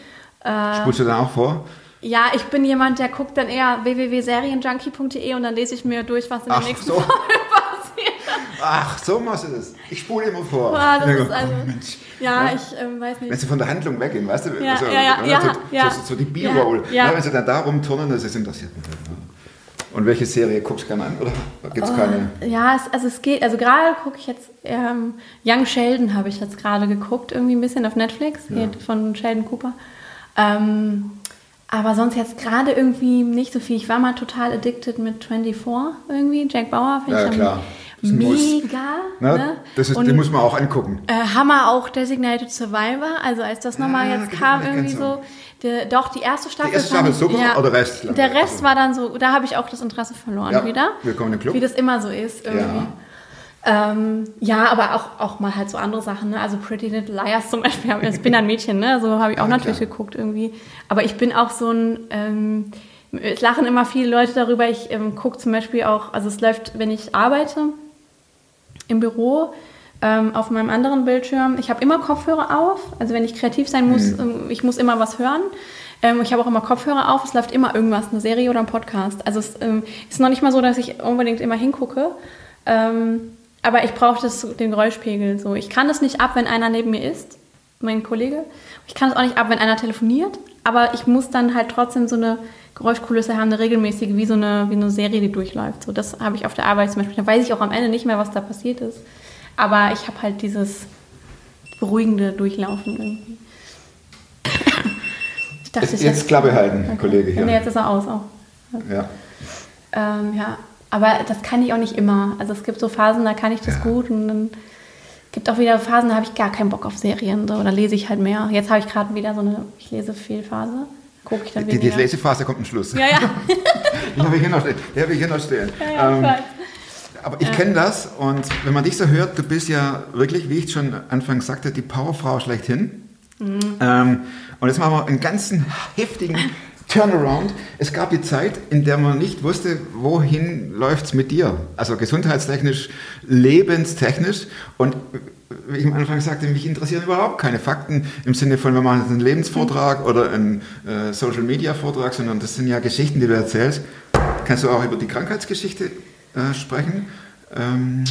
Äh, Spulst du dann auch vor? Ja, ich bin jemand, der guckt dann eher www.serienjunkie.de und dann lese ich mir durch, was in der Ach nächsten so. Folge (laughs) passiert. Ach, so machst du das. Ich spule immer vor. Boah, das denke, ist also, oh Mensch. ja, Ja. ich ähm, weiß Wenn nicht. sie von der Handlung weggehen, weißt du? Ja, so, ja, ja, ne, ja, so, ja. so, so die B-Roll. Ja, ja. Wenn sie dann da rumturnen, das ist interessiert mich. Und welche Serie guckst du gerne an? Oder gibt es Oh. keine? Ja, es, also es geht, also gerade gucke ich jetzt, ähm, Young Sheldon habe ich jetzt gerade geguckt, irgendwie ein bisschen auf Netflix, geht von Sheldon Cooper. Ähm, aber sonst jetzt gerade irgendwie nicht so viel. Ich war mal total addicted mit 24 irgendwie, Jack Bauer. find Ja, ich klar. Ist. Mega. Ne? Ne? Das ist, Und- den muss man auch angucken. Äh, Hammer auch Designated Survivor. Also als das nochmal Ja, jetzt geht kam, irgendwie so. Der, doch, die erste Staffel. erste fand Staffel ich- super oder Rest? Der Rest Also- war dann so, da habe ich auch das Interesse verloren Ja, wieder. willkommen im Club. Wie das immer so ist irgendwie. Ähm, ja, aber auch, auch mal halt so andere Sachen, ne? Also Pretty Little Liars zum Beispiel. Ich bin ein Mädchen, ne? So habe ich auch Ja, natürlich klar. geguckt irgendwie. Aber ich bin auch so ein, ähm, es lachen immer viele Leute darüber. Ich ähm, gucke zum Beispiel auch, also es läuft, wenn ich arbeite im Büro ähm, auf meinem anderen Bildschirm. Ich habe immer Kopfhörer auf. Also wenn ich kreativ sein muss, Mhm. ähm, ich muss immer was hören. Ähm, ich habe auch immer Kopfhörer auf. Es läuft immer irgendwas, eine Serie oder ein Podcast. Also es ähm, ist noch nicht mal so, dass ich unbedingt immer hingucke. Ähm, aber ich brauche das, den Geräuschpegel. So. Ich kann das nicht ab, wenn einer neben mir ist, mein Kollege. Ich kann es auch nicht ab, wenn einer telefoniert. Aber ich muss dann halt trotzdem so eine Geräuschkulisse haben, eine regelmäßige, wie so eine, wie eine Serie, die durchläuft. So, das habe ich auf der Arbeit zum Beispiel. Da weiß ich auch am Ende nicht mehr, was da passiert ist. Aber ich habe halt dieses beruhigende Durchlaufen irgendwie. Ich dachte, Jetzt, ich jetzt Klappe halten, Okay. Kollege hier. Nee, jetzt ist er aus auch. Ja. Ähm, ja, aber das kann ich auch nicht immer. Also es gibt so Phasen, da kann ich das gut und dann gibt auch wieder Phasen, da habe ich gar keinen Bock auf Serien. So, oder lese ich halt mehr. Jetzt habe ich gerade wieder so eine, ich lese viel Phase. Gucke ich dann Die, die. Lesephase kommt am Schluss. Ja, ja. (laughs) Die habe ich hier noch stehen. Die habe ich hier noch stehen. ja, ja Ähm, aber ich kenne das und wenn man dich so hört, du bist ja wirklich, wie ich schon anfangs sagte, die Powerfrau schlechthin. Mhm. Ähm, und jetzt machen wir einen ganzen heftigen (laughs) Turnaround. Es gab die Zeit, in der man nicht wusste, wohin läuft es mit dir. Also gesundheitstechnisch, lebenstechnisch. Und wie ich am Anfang sagte, mich interessieren überhaupt keine Fakten im Sinne von, wir machen jetzt einen Lebensvortrag oder einen äh, Social-Media-Vortrag, sondern das sind ja Geschichten, die du erzählst. Kannst du auch über die Krankheitsgeschichte äh, sprechen? Ähm,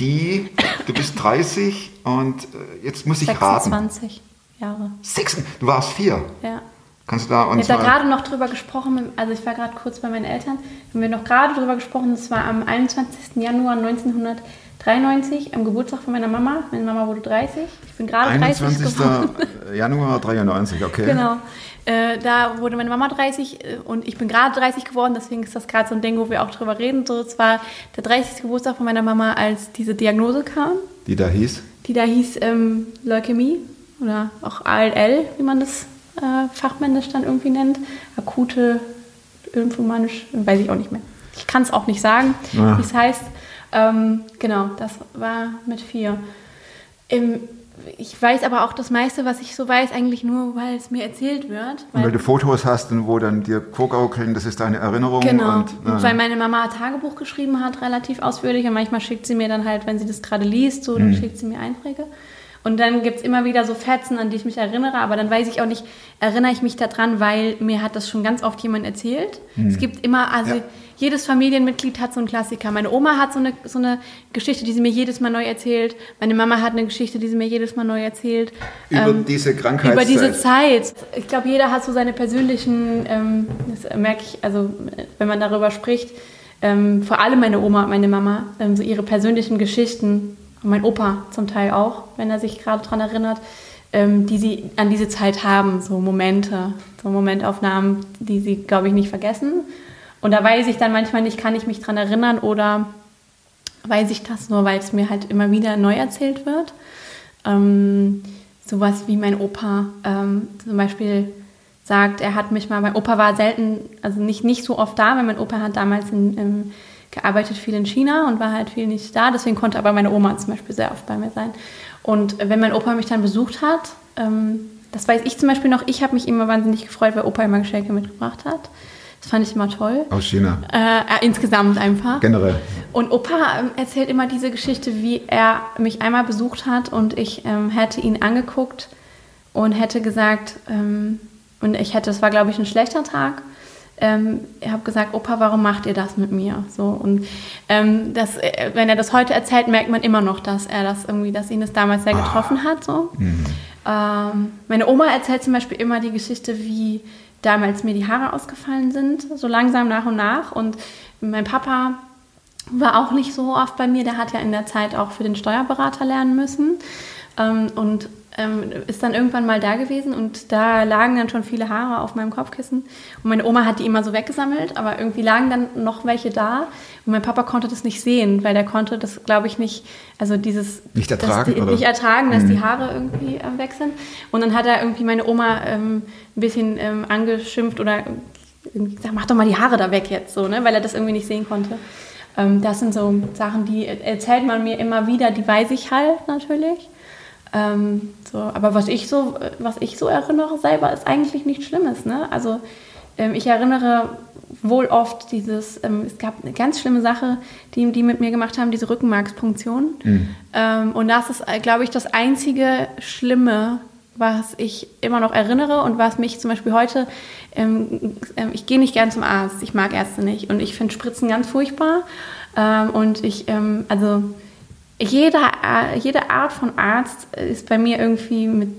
die, du bist 30 und äh, jetzt muss ich raten. 26 Jahre. Sechs, du warst vier. Ja. Kannst du da Ich uns habe da mal... gerade noch drüber gesprochen, also ich war gerade kurz bei meinen Eltern, haben wir noch gerade drüber gesprochen, das war am 21. Januar 1993, am Geburtstag von meiner Mama. Meine Mama wurde 30, ich bin gerade 30 21. geworden. (laughs) Januar 93, okay. Genau. Äh, da wurde meine Mama 30 äh, und ich bin gerade 30 geworden, deswegen ist das gerade so ein Ding, wo wir auch drüber reden. So, es war der 30. Geburtstag von meiner Mama, als diese Diagnose kam, Die da hieß? die da hieß ähm, Leukämie oder auch ALL, wie man das äh, fachmännisch dann irgendwie nennt. Akute lymphomanisch, weiß ich auch nicht mehr. Ich kann es auch nicht sagen, Ah. wie es heißt. Ähm, genau, das war mit vier. Im, ich weiß aber auch das meiste, was ich so weiß, eigentlich nur, weil es mir erzählt wird. Und weil du Fotos hast und wo dann dir vorgaukeln, das ist deine Erinnerung. Genau, Und, und, weil meine Mama Tagebuch geschrieben hat, relativ ausführlich. Und manchmal schickt sie mir dann halt, wenn sie das gerade liest, so, dann schickt sie mir Einträge. Und dann gibt es immer wieder so Fetzen, an die ich mich erinnere, aber dann weiß ich auch nicht, erinnere ich mich daran, weil mir hat das schon ganz oft jemand erzählt. Es gibt immer, also Ja. jedes Familienmitglied hat so einen Klassiker. Meine Oma hat so eine, so eine Geschichte, die sie mir jedes Mal neu erzählt. Meine Mama hat eine Geschichte, die sie mir jedes Mal neu erzählt. über Ähm, diese Krankheit. über diese Zeit. Ich glaube, jeder hat so seine persönlichen, ähm, das merke ich, also wenn man darüber spricht, ähm, vor allem meine Oma und meine Mama, ähm, so ihre persönlichen Geschichten, mein Opa zum Teil auch, wenn er sich gerade daran erinnert, ähm, die sie an diese Zeit haben, so Momente, so Momentaufnahmen, die sie, glaube ich, nicht vergessen. Und da weiß ich dann manchmal nicht, kann ich mich daran erinnern oder weiß ich das nur, weil es mir halt immer wieder neu erzählt wird. Ähm, sowas wie mein Opa ähm, zum Beispiel sagt, er hat mich mal, mein Opa war selten, also nicht, nicht so oft da, weil mein Opa hat damals in, ähm, gearbeitet viel in China und war halt viel nicht da, deswegen konnte aber meine Oma zum Beispiel sehr oft bei mir sein. Und wenn mein Opa mich dann besucht hat, ähm, das weiß ich zum Beispiel noch, ich habe mich immer wahnsinnig gefreut, weil Opa immer Geschenke mitgebracht hat. Das fand ich immer toll. Aus China. Äh, insgesamt einfach. Generell. Und Opa ähm, erzählt immer diese Geschichte, wie er mich einmal besucht hat und ich ähm, hätte ihn angeguckt und hätte gesagt, ähm, und ich hätte, es war glaube ich ein schlechter Tag, ähm, ich habe gesagt, Opa, warum macht ihr das mit mir? So und ähm, das, äh, wenn er das heute erzählt, merkt man immer noch, dass er das irgendwie, dass ihn das damals sehr getroffen hat. So. Ähm, meine Oma erzählt zum Beispiel immer die Geschichte, wie damals mir die Haare ausgefallen sind, so langsam nach und nach. Und mein Papa war auch nicht so oft bei mir. Der hat ja in der Zeit auch für den Steuerberater lernen müssen. Ähm, und ähm, ist dann irgendwann mal da gewesen und da lagen dann schon viele Haare auf meinem Kopfkissen. Und meine Oma hat die immer so weggesammelt, aber irgendwie lagen dann noch welche da. Und mein Papa konnte das nicht sehen, weil der konnte das, glaube ich, nicht, also dieses... Nicht ertragen, die, oder? Nicht ertragen, dass die Haare irgendwie äh, weg sind. Und dann hat er irgendwie meine Oma ähm, ein bisschen ähm, angeschimpft oder gesagt, mach doch mal die Haare da weg jetzt, so, ne? weil er das irgendwie nicht sehen konnte. Ähm, das sind so Sachen, die erzählt man mir immer wieder, die weiß ich halt natürlich. Ähm, so, aber was ich so, was ich so erinnere selber, ist eigentlich nichts Schlimmes. Ne? Also ähm, ich erinnere wohl oft dieses, ähm, es gab eine ganz schlimme Sache, die die mit mir gemacht haben, diese Rückenmarkspunktion. Ähm, und das ist, äh, glaube ich, das einzige Schlimme, was ich immer noch erinnere und was mich zum Beispiel heute, ähm, ähm, ich gehe nicht gern zum Arzt, ich mag Ärzte nicht und ich finde Spritzen ganz furchtbar. Ähm, und ich, ähm, also jede, äh, jede Art von Arzt ist bei mir irgendwie mit,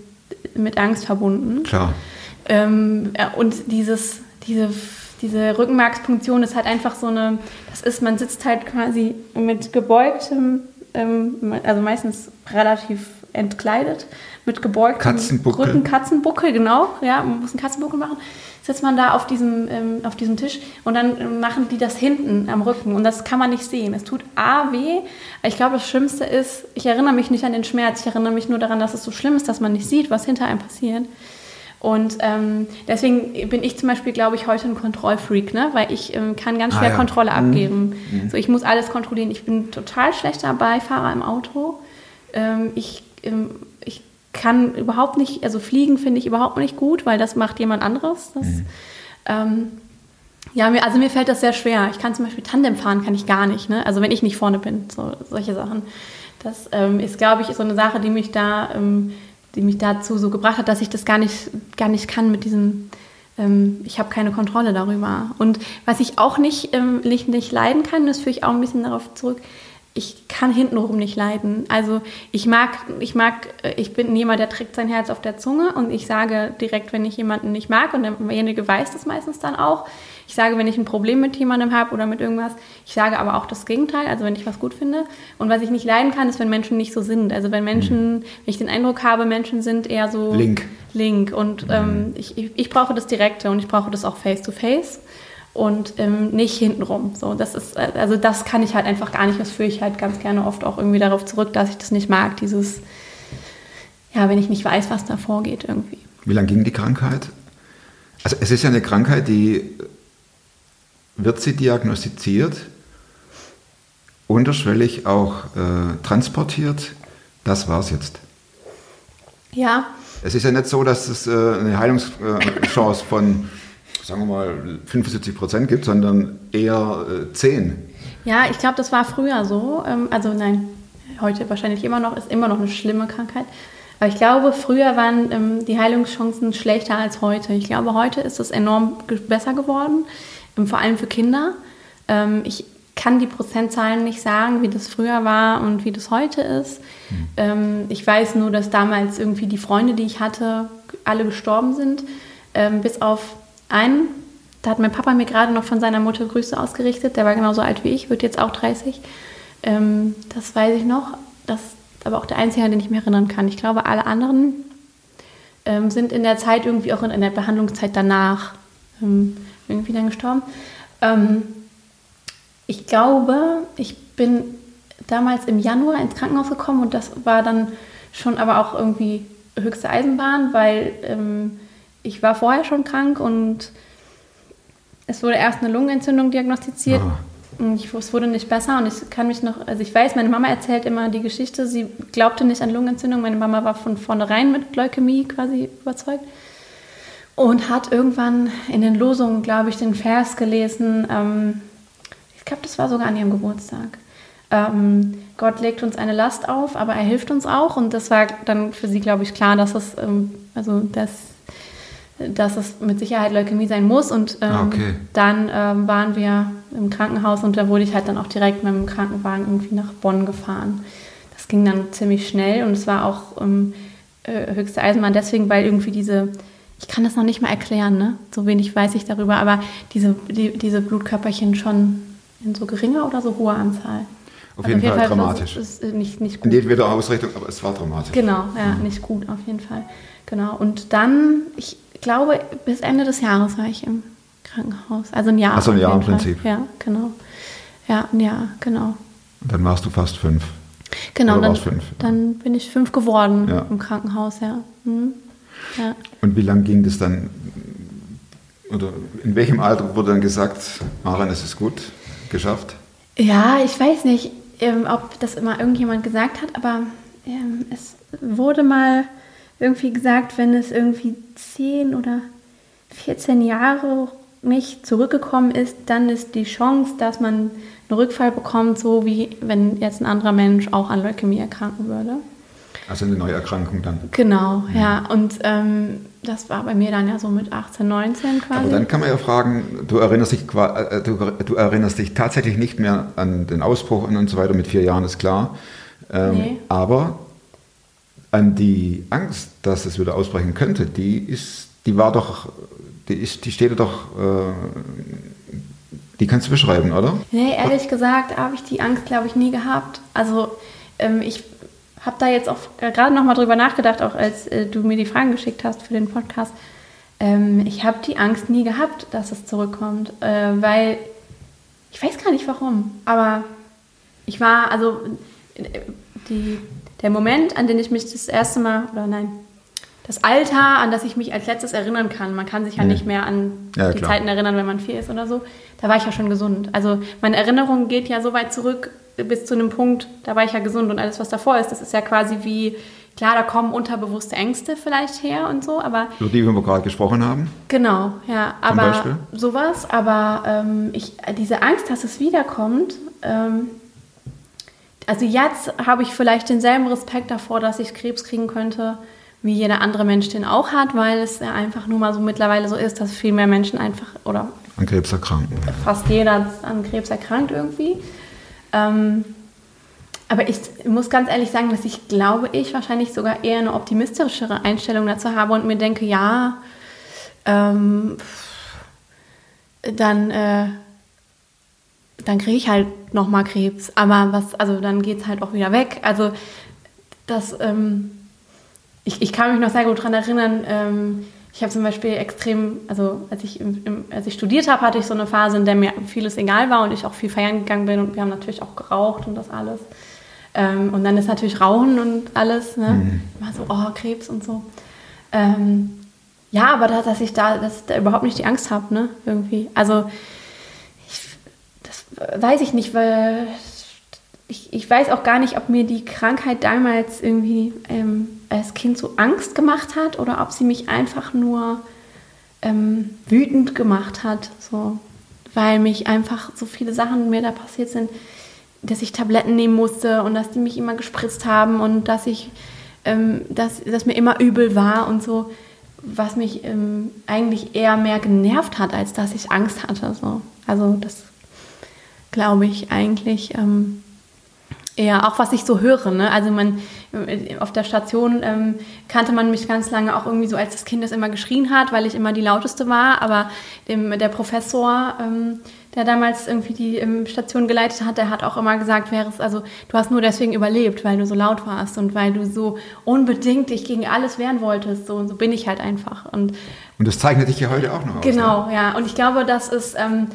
mit Angst verbunden. Klar. Ähm, äh, und dieses, diese, diese Rückenmarkspunktion ist halt einfach so eine, das ist, man sitzt halt quasi mit gebeugtem, ähm, also meistens relativ entkleidet, mit gebeugtem Katzenbuckel. Rücken, Katzenbuckel, genau, ja, man muss einen Katzenbuckel machen, sitzt man da auf diesem, ähm, auf diesem Tisch und dann machen die das hinten am Rücken und das kann man nicht sehen. Es tut A weh. Ich glaube, das Schlimmste ist, ich erinnere mich nicht an den Schmerz, ich erinnere mich nur daran, dass es so schlimm ist, dass man nicht sieht, was hinter einem passiert. Und ähm, deswegen bin ich zum Beispiel, glaube ich, heute ein Kontrollfreak, ne? weil ich ähm, kann ganz Ah, schwer ja. Kontrolle abgeben. So, ich muss alles kontrollieren. Ich bin total schlechter Beifahrer im Auto. Ähm, ich, ähm, ich kann überhaupt nicht, also fliegen finde ich überhaupt nicht gut, weil das macht jemand anderes. Das, ähm, ja, mir, also mir fällt das sehr schwer. Ich kann zum Beispiel Tandem fahren, kann ich gar nicht. Ne? Also wenn ich nicht vorne bin, so, solche Sachen. Das ähm, ist, glaube ich, so eine Sache, die mich da, ähm, die mich dazu so gebracht hat, dass ich das gar nicht, gar nicht kann mit diesem, ähm, ich habe keine Kontrolle darüber. Und was ich auch nicht, ähm, nicht, nicht leiden kann, das führe ich auch ein bisschen darauf zurück, ich kann hintenrum nicht leiden. Also ich mag, ich mag, äh, ich bin jemand, der trägt sein Herz auf der Zunge und ich sage direkt, wenn ich jemanden nicht mag und derjenige weiß das meistens dann auch. Ich sage, wenn ich ein Problem mit jemandem habe oder mit irgendwas. Ich sage aber auch das Gegenteil, also wenn ich was gut finde. Und was ich nicht leiden kann, ist, wenn Menschen nicht so sind. Also wenn Menschen, wenn ich den Eindruck habe, Menschen sind eher so Link. Link. Und ähm, ich, ich, ich brauche das Direkte und ich brauche das auch face to face und ähm, nicht hintenrum. So, das ist, äh, also das kann ich halt einfach gar nicht. Das führe ich halt ganz gerne oft auch irgendwie darauf zurück, dass ich das nicht mag. Dieses, ja, wenn ich nicht weiß, was da vorgeht irgendwie. Wie lange ging die Krankheit? Also es ist ja eine Krankheit, die wird sie diagnostiziert, unterschwellig auch äh, transportiert. Das war's jetzt. Ja, Es ist ja nicht so, dass es äh, eine Heilungschance von, sagen wir mal, 75 Prozent gibt, sondern eher äh, 10. Ja, ich glaube, das war früher so. Ähm, also nein, heute wahrscheinlich immer noch, ist immer noch eine schlimme Krankheit. Aber ich glaube, früher waren ähm, die Heilungschancen schlechter als heute. Ich glaube, heute ist es enorm ge besser geworden, ähm, vor allem für Kinder. Ähm, ich kann die Prozentzahlen nicht sagen, wie das früher war und wie das heute ist. Ähm, ich weiß nur, dass damals irgendwie die Freunde, die ich hatte, alle gestorben sind, ähm, bis auf einen. Da hat mein Papa mir gerade noch von seiner Mutter Grüße ausgerichtet. Der war genauso alt wie ich, wird jetzt auch 30. Ähm, das weiß ich noch. Das ist aber auch der einzige, an den ich mich erinnern kann. Ich glaube, alle anderen ähm, sind in der Zeit irgendwie auch in, in der Behandlungszeit danach ähm, irgendwie dann gestorben. Ähm, ich glaube, ich bin damals im Januar ins Krankenhaus gekommen und das war dann schon aber auch irgendwie höchste Eisenbahn, weil ähm, ich war vorher schon krank und es wurde erst eine Lungenentzündung diagnostiziert. Ah. Und Ich, es wurde nicht besser und ich kann mich noch, also ich weiß, meine Mama erzählt immer die Geschichte, sie glaubte nicht an Lungenentzündung. Meine Mama war von vornherein mit Leukämie quasi überzeugt und hat irgendwann in den Losungen, glaube ich, den Vers gelesen. Ähm, ich glaube, das war sogar an ihrem Geburtstag. Ähm, Gott legt uns eine Last auf, aber er hilft uns auch. Und das war dann für sie, glaube ich, klar, dass es, ähm, also dass, dass es mit Sicherheit Leukämie sein muss. Und ähm, Ah, okay. dann ähm, waren wir im Krankenhaus und da wurde ich halt dann auch direkt mit dem Krankenwagen irgendwie nach Bonn gefahren. Das ging dann ziemlich schnell und es war auch ähm, äh, höchste Eisenbahn deswegen, weil irgendwie diese, ich kann das noch nicht mal erklären, ne? so wenig weiß ich darüber, aber diese, die, diese Blutkörperchen schon in so geringer oder so hoher Anzahl. Auf Also jeden Fall war es- dramatisch. Ist, ist nicht, nicht In gut. jedweder Ausrichtung, aber es war dramatisch. Genau, ja, nicht gut auf jeden Fall. Genau. Und dann, ich glaube, bis Ende des Jahres war ich im Krankenhaus. Also ein Jahr. Ach so, ein Jahr im Fall. Prinzip. Ja, genau. Ja, ein Jahr, genau. Dann warst du fast fünf. Genau, dann, fünf? dann bin ich fünf geworden Ja. im Krankenhaus, ja. Mhm. ja. Und wie lang ging das dann? Oder in welchem Alter wurde dann gesagt, Maren, es ist gut, geschafft? Ja, ich weiß nicht, ähm, ob das immer irgendjemand gesagt hat, aber ähm, es wurde mal irgendwie gesagt, wenn es irgendwie 10 oder 14 Jahre nicht zurückgekommen ist, dann ist die Chance, dass man einen Rückfall bekommt, so wie wenn jetzt ein anderer Mensch auch an Leukämie erkranken würde. Also eine Neuerkrankung dann. Genau, ja. Und ähm, das war bei mir dann ja so mit 18, 19 quasi. Aber dann kann man ja fragen, du erinnerst dich, qua- äh, du, du erinnerst dich tatsächlich nicht mehr an den Ausbruch und so weiter, mit vier Jahren ist klar. Ähm, Nee. Aber an die Angst, dass es wieder ausbrechen könnte, die ist, die war doch, die, ist, die steht doch, äh, die kannst du beschreiben, oder? Nee, ehrlich gesagt habe ich die Angst, glaube ich, nie gehabt. Also ähm, ich habe da jetzt auch äh, gerade noch mal drüber nachgedacht, auch als äh, du mir die Fragen geschickt hast für den Podcast. Ähm, ich habe die Angst nie gehabt, dass es zurückkommt, äh, weil ich weiß gar nicht warum, aber ich war, also äh, die, der Moment, an den ich mich das erste Mal, oder nein, das Alter, an das ich mich als letztes erinnern kann. Man kann sich ja Mhm. nicht mehr an Ja, die klar. Zeiten erinnern, wenn man vier ist oder so. Da war ich ja schon gesund. Also meine Erinnerung geht ja so weit zurück bis zu einem Punkt, da war ich ja gesund und alles, was davor ist, das ist ja quasi wie, klar, da kommen unterbewusste Ängste vielleicht her und so, aber Über die wir gerade gesprochen haben. Genau, ja, aber sowas, aber ähm, ich, diese Angst, dass es wiederkommt, ähm, also jetzt habe ich vielleicht denselben Respekt davor, dass ich Krebs kriegen könnte, wie jeder andere Mensch den auch hat, weil es ja einfach nur mal so mittlerweile so ist, dass viel mehr Menschen einfach oder An Krebs erkranken. fast jeder an Krebs erkrankt irgendwie. Ähm, Aber ich muss ganz ehrlich sagen, dass ich glaube, ich wahrscheinlich sogar eher eine optimistischere Einstellung dazu habe und mir denke, ja, ähm, dann, äh, dann kriege ich halt nochmal Krebs. Aber was, also dann geht es halt auch wieder weg. Also das, ähm, ich, ich kann mich noch sehr gut daran erinnern, ähm, ich habe zum Beispiel extrem, also als ich, im, im, als ich studiert habe, hatte ich so eine Phase, in der mir vieles egal war und ich auch viel feiern gegangen bin und wir haben natürlich auch geraucht und das alles. Ähm, und dann ist natürlich Rauchen und alles, ne? Mhm. Immer so, oh, Krebs und so. Ähm, ja, aber da, dass ich da, dass ich da überhaupt nicht die Angst habe, ne? Irgendwie. Also, weiß ich nicht, weil ich, ich weiß auch gar nicht, ob mir die Krankheit damals irgendwie ähm, als Kind so Angst gemacht hat oder ob sie mich einfach nur ähm, wütend gemacht hat, so, weil mich einfach so viele Sachen mir da passiert sind, dass ich Tabletten nehmen musste und dass die mich immer gespritzt haben und dass ich, ähm, dass, dass mir immer übel war und so, was mich ähm, eigentlich eher mehr genervt hat, als dass ich Angst hatte. So. Also das glaube ich eigentlich. Ähm, eher auch was ich so höre. Ne? Also man auf der Station ähm, kannte man mich ganz lange auch irgendwie so als das Kind, das immer geschrien hat, weil ich immer die lauteste war. Aber dem, der Professor, ähm, der damals irgendwie die ähm, Station geleitet hat, der hat auch immer gesagt, wäre es also du hast nur deswegen überlebt, weil du so laut warst und weil du so unbedingt dich gegen alles wehren wolltest. So, so bin ich halt einfach. Und Und das zeichnet dich ja heute auch noch aus. Genau, Ne? ja. Und ich glaube, das ist, ähm,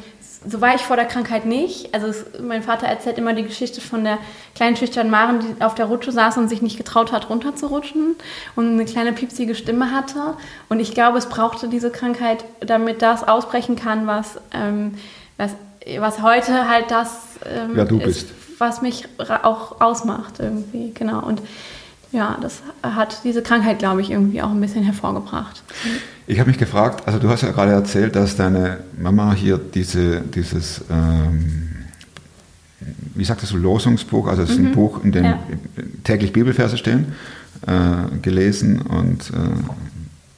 so war ich vor der Krankheit nicht. Also es, mein Vater erzählt immer die Geschichte von der kleinen schüchternen Maren, die auf der Rutsche saß und sich nicht getraut hat, runterzurutschen und eine kleine piepsige Stimme hatte. Und ich glaube, es brauchte diese Krankheit, damit das ausbrechen kann, was, ähm, was, was heute halt das ähm, du ist, was mich auch ausmacht irgendwie. Genau. Und ja, das hat diese Krankheit, glaube ich, irgendwie auch ein bisschen hervorgebracht. Ich habe mich gefragt, also du hast ja gerade erzählt, dass deine Mama hier diese, dieses, ähm, wie sagtest du, Losungsbuch, also es ist ein Buch, in dem Ja. täglich Bibelverse stehen, äh, gelesen und äh,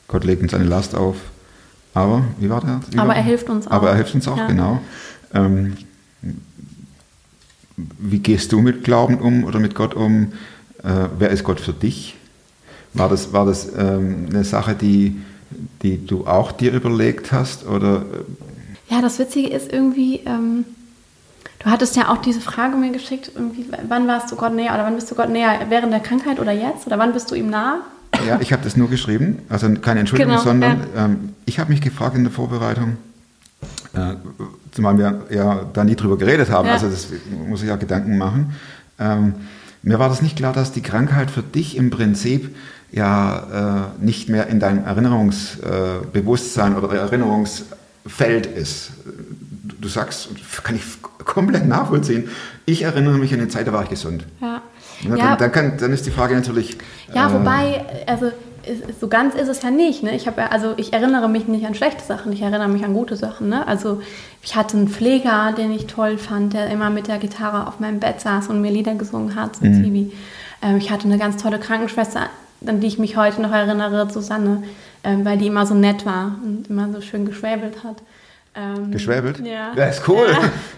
Gott legt uns eine Last auf. Aber, wie war der? Wie Aber war er hilft uns auch. Aber er hilft uns auch, Ja. genau. Ähm, wie gehst du mit Glauben um oder mit Gott um? Äh, wer ist Gott für dich? War das, war das ähm, eine Sache, die, die du auch dir überlegt hast? Oder Ja, das Witzige ist irgendwie, ähm, du hattest ja auch diese Frage mir geschickt, irgendwie, wann warst du Gott näher oder wann bist du Gott näher? Während der Krankheit oder jetzt? Oder wann bist du ihm nah? ja, ich habe das nur geschrieben, also keine Entschuldigung, Genau, sondern ähm, ich habe mich gefragt in der Vorbereitung, äh, zumal wir ja da nie drüber geredet haben, Ja. also das muss ich ja Gedanken machen. Ähm, mir war das nicht klar, dass die Krankheit für dich im Prinzip ja äh, nicht mehr in deinem Erinnerungsbewusstsein äh, oder Erinnerungsfeld ist. Du, du sagst, kann ich komplett nachvollziehen, ich erinnere mich an eine Zeit, da war ich gesund. Ja. Na, ja, dann, dann, kann, dann ist die Frage natürlich. ja äh, wobei, also so ganz ist es ja nicht. Ne? Ich, hab, ja- also ich erinnere mich nicht an schlechte Sachen, ich erinnere mich an gute Sachen. Ne? Also ich hatte einen Pfleger, den ich toll fand, der immer mit der Gitarre auf meinem Bett saß und mir Lieder gesungen hat, so Tibi. Ähm, ich hatte eine ganz tolle Krankenschwester, an die ich mich heute noch erinnere, Susanne, ähm, weil die immer so nett war und immer so schön geschwäbelt hat. Ähm, Geschwäbelt? Ja. Das ist cool.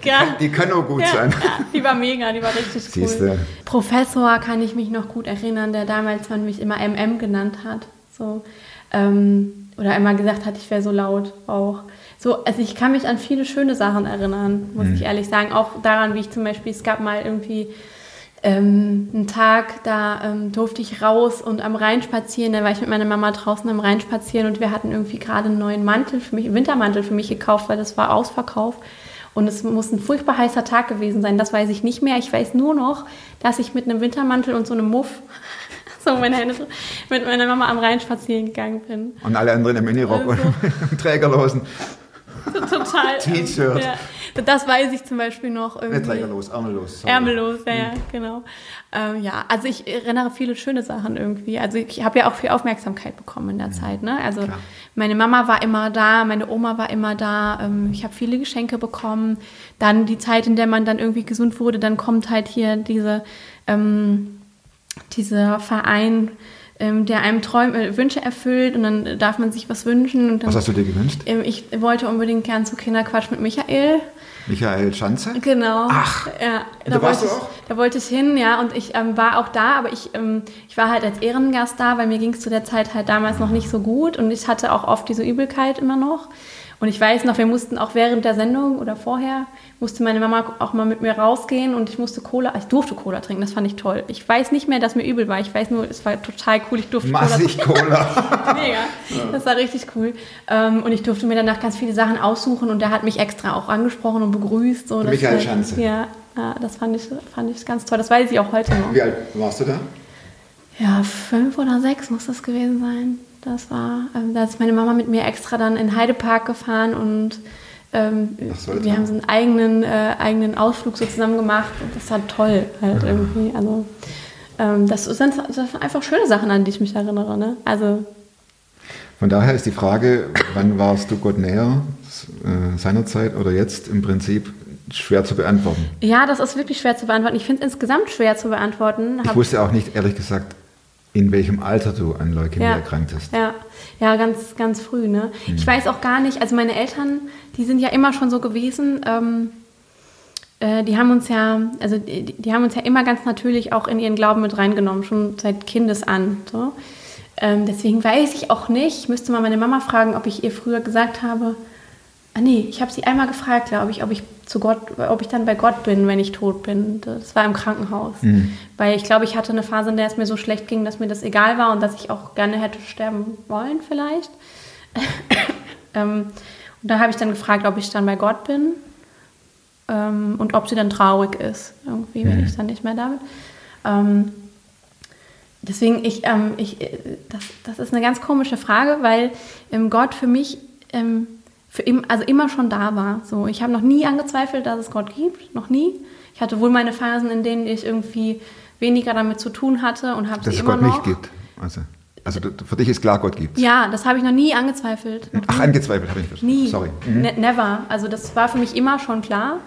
Ja, ja. Die kann auch gut ja, sein. Ja, die war mega, die war richtig Siehste. cool. Professor kann ich mich noch gut erinnern, der damals man mich immer MM genannt hat. So. Ähm, oder immer gesagt hat, ich wäre so laut auch. So, also ich kann mich an viele schöne Sachen erinnern, muss Mhm. ich ehrlich sagen. Auch daran, wie ich zum Beispiel, es gab mal irgendwie ähm, einen Tag, da ähm, durfte ich raus und am Rhein spazieren. Da war ich mit meiner Mama draußen am Rhein spazieren und wir hatten irgendwie gerade einen neuen Mantel für mich, Wintermantel für mich gekauft, weil das war Ausverkauf. Und es muss ein furchtbar heißer Tag gewesen sein. Das weiß ich nicht mehr. Ich weiß nur noch, dass ich mit einem Wintermantel und so einem Muff (laughs) so meine Hände mit meiner Mama am Rhein spazieren gegangen bin. Und alle anderen im Minirock und (laughs) im Trägerlosen. Total. T-Shirt. Ja, das weiß ich zum Beispiel noch. Irgendwie. trägerlos, ärmellos. sorry. Ärmellos, ja, ja, genau. Ähm, ja, also ich erinnere viele schöne Sachen irgendwie. Also ich habe ja auch viel Aufmerksamkeit bekommen in der Zeit. Ne? Also klar. meine Mama war immer da, meine Oma war immer da. Ähm, ich habe viele Geschenke bekommen. Dann die Zeit, in der man dann irgendwie gesund wurde, dann kommt halt hier diese, ähm, dieser Verein ähm, der einem Träume, äh, Wünsche erfüllt und dann darf man sich was wünschen. Dann, Was hast du dir gewünscht? ähm, ich wollte unbedingt gern zu Kinderquatsch mit Michael. Michael Schanze? Genau. Ach. ja, da warst wollte du ich, auch? Da wollte ich hin, ja, und ich ähm, war auch da, aber ich, ähm, ich war halt als Ehrengast da, weil mir ging es zu der Zeit halt damals noch nicht so gut und ich hatte auch oft diese Übelkeit immer noch. Und ich weiß noch, wir mussten auch während der Sendung oder vorher, musste meine Mama auch mal mit mir rausgehen und ich musste Cola, ich durfte Cola trinken, das fand ich toll. Ich weiß nicht mehr, dass mir übel war, ich weiß nur, es war total cool, ich durfte Cola Massig Cola. (laughs) Mega. Das war richtig cool. Ähm, und ich durfte mir danach ganz viele Sachen aussuchen und der hat mich extra auch angesprochen und begrüßt. So, das Michael war- Schanze. Ja, ja, das fand ich, fand ich ganz toll. Das weiß ich auch heute noch. Wie alt warst du da? Ja, fünf oder sechs muss das gewesen sein. Das war, ähm, da ist meine Mama mit mir extra dann in Heidepark gefahren und ähm, wir haben so einen eigenen, äh, eigenen Ausflug so zusammen gemacht und das war toll halt irgendwie. Also ähm, das, sind, das sind einfach schöne Sachen, an die ich mich erinnere. Ne? Also Von daher ist die Frage, wann warst du Gott näher, äh, seinerzeit oder jetzt im Prinzip schwer zu beantworten. Ja, das ist wirklich schwer zu beantworten. Ich finde es insgesamt schwer zu beantworten. Ich wusste auch nicht, ehrlich gesagt, in welchem Alter du an Leukämie ja, erkrankt hast. Ja, ja, ganz, ganz früh. Ne? Mhm. Ich weiß auch gar nicht, also meine Eltern, die sind ja immer schon so gewesen, ähm, äh, die haben uns ja, also die, die haben uns ja immer ganz natürlich auch in ihren Glauben mit reingenommen, schon seit Kindesan. So. Ähm, deswegen weiß ich auch nicht, ich müsste mal meine Mama fragen, ob ich ihr früher gesagt habe, ah nee, ich habe sie einmal gefragt, glaube ich, ob ich zu Gott, ob ich dann bei Gott bin, wenn ich tot bin. Das war im Krankenhaus. Weil ich glaube, ich hatte eine Phase, in der es mir so schlecht ging, dass mir das egal war und dass ich auch gerne hätte sterben wollen, vielleicht. (coughs) ähm, und da habe ich dann gefragt, ob ich dann bei Gott bin ähm, und ob sie dann traurig ist, irgendwie, wenn ich dann nicht mehr da bin. Ähm, deswegen, ich, ähm, ich, äh, das, das ist eine ganz komische Frage, weil ähm, Gott für mich ähm, für im, also immer schon da war. So, ich habe noch nie angezweifelt, dass es Gott gibt, noch nie. Ich hatte wohl meine Phasen, in denen ich irgendwie weniger damit zu tun hatte und habe Dass sie es immer Gott noch. nicht gibt. Also, also für dich ist klar, Gott gibt Ja, das habe ich noch nie angezweifelt. Noch Ach, nie. angezweifelt habe ich verstanden. Nie. Sorry. Mhm. Ne never. Also das war für mich immer schon klar.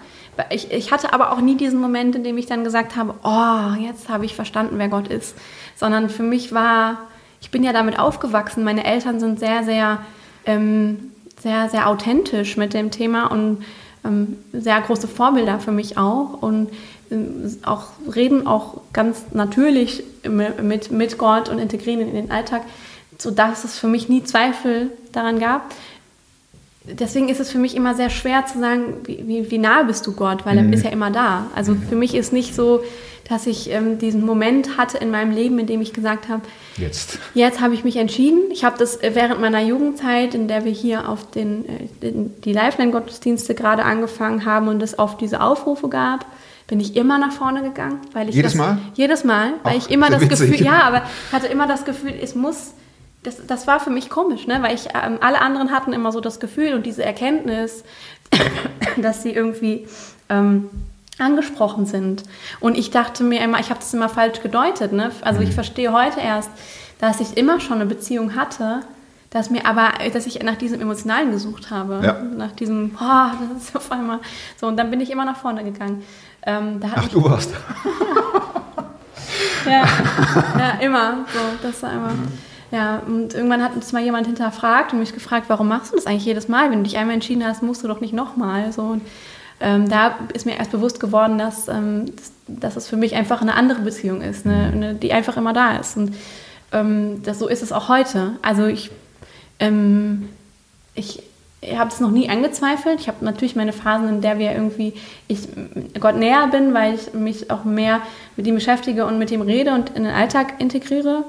Ich, ich hatte aber auch nie diesen Moment, in dem ich dann gesagt habe, oh, jetzt habe ich verstanden, wer Gott ist. Sondern für mich war, ich bin ja damit aufgewachsen. Meine Eltern sind sehr, sehr, ähm, sehr, sehr authentisch mit dem Thema und ähm, sehr große Vorbilder für mich auch. Und ähm, auch reden auch ganz natürlich mit, mit, Gott und integrieren in den Alltag, sodass es für mich nie Zweifel daran gab deswegen ist es für mich immer sehr schwer zu sagen, wie, wie, wie nah bist du Gott, weil er ist ja immer da. Also für mich ist nicht so, dass ich ähm, diesen Moment hatte in meinem Leben, in dem ich gesagt habe, Jetzt. jetzt habe ich mich entschieden. Ich habe das äh, während meiner Jugendzeit, in der wir hier auf den, äh, den, die Lifeline-Gottesdienste gerade angefangen haben und es auf diese Aufrufe gab, bin ich immer nach vorne gegangen, weil ich Jedes das, Mal? jedes Mal, weil Ach, ich immer das witzig. Gefühl, ja, aber ich hatte immer das Gefühl, es muss das, das war für mich komisch, ne? weil ich, ähm, alle anderen hatten immer so das Gefühl und diese Erkenntnis, (coughs) dass sie irgendwie ähm, angesprochen sind. Und ich dachte mir immer, ich habe das immer falsch gedeutet. Ne? Also Mhm. ich verstehe heute erst, dass ich immer schon eine Beziehung hatte, dass mir aber, dass ich nach diesem Emotionalen gesucht habe. Ja. Nach diesem, boah, das ist auf einmal so. Und dann bin ich immer nach vorne gegangen. Ähm, Ach, du warst. (laughs) ja, ja, immer. So, das war immer. Ja, und irgendwann hat uns mal jemand hinterfragt und mich gefragt, warum machst du das eigentlich jedes Mal? Wenn du dich einmal entschieden hast, musst du doch nicht nochmal. So, und, ähm, da ist mir erst bewusst geworden, dass, ähm, dass, dass es für mich einfach eine andere Beziehung ist, eine, eine, die einfach immer da ist. Und ähm, das, so ist es auch heute. Also ich, ähm, ich, ich habe es noch nie angezweifelt. Ich habe natürlich meine Phasen, in der wir irgendwie ich Gott näher bin, weil ich mich auch mehr mit ihm beschäftige und mit ihm rede und in den Alltag integriere.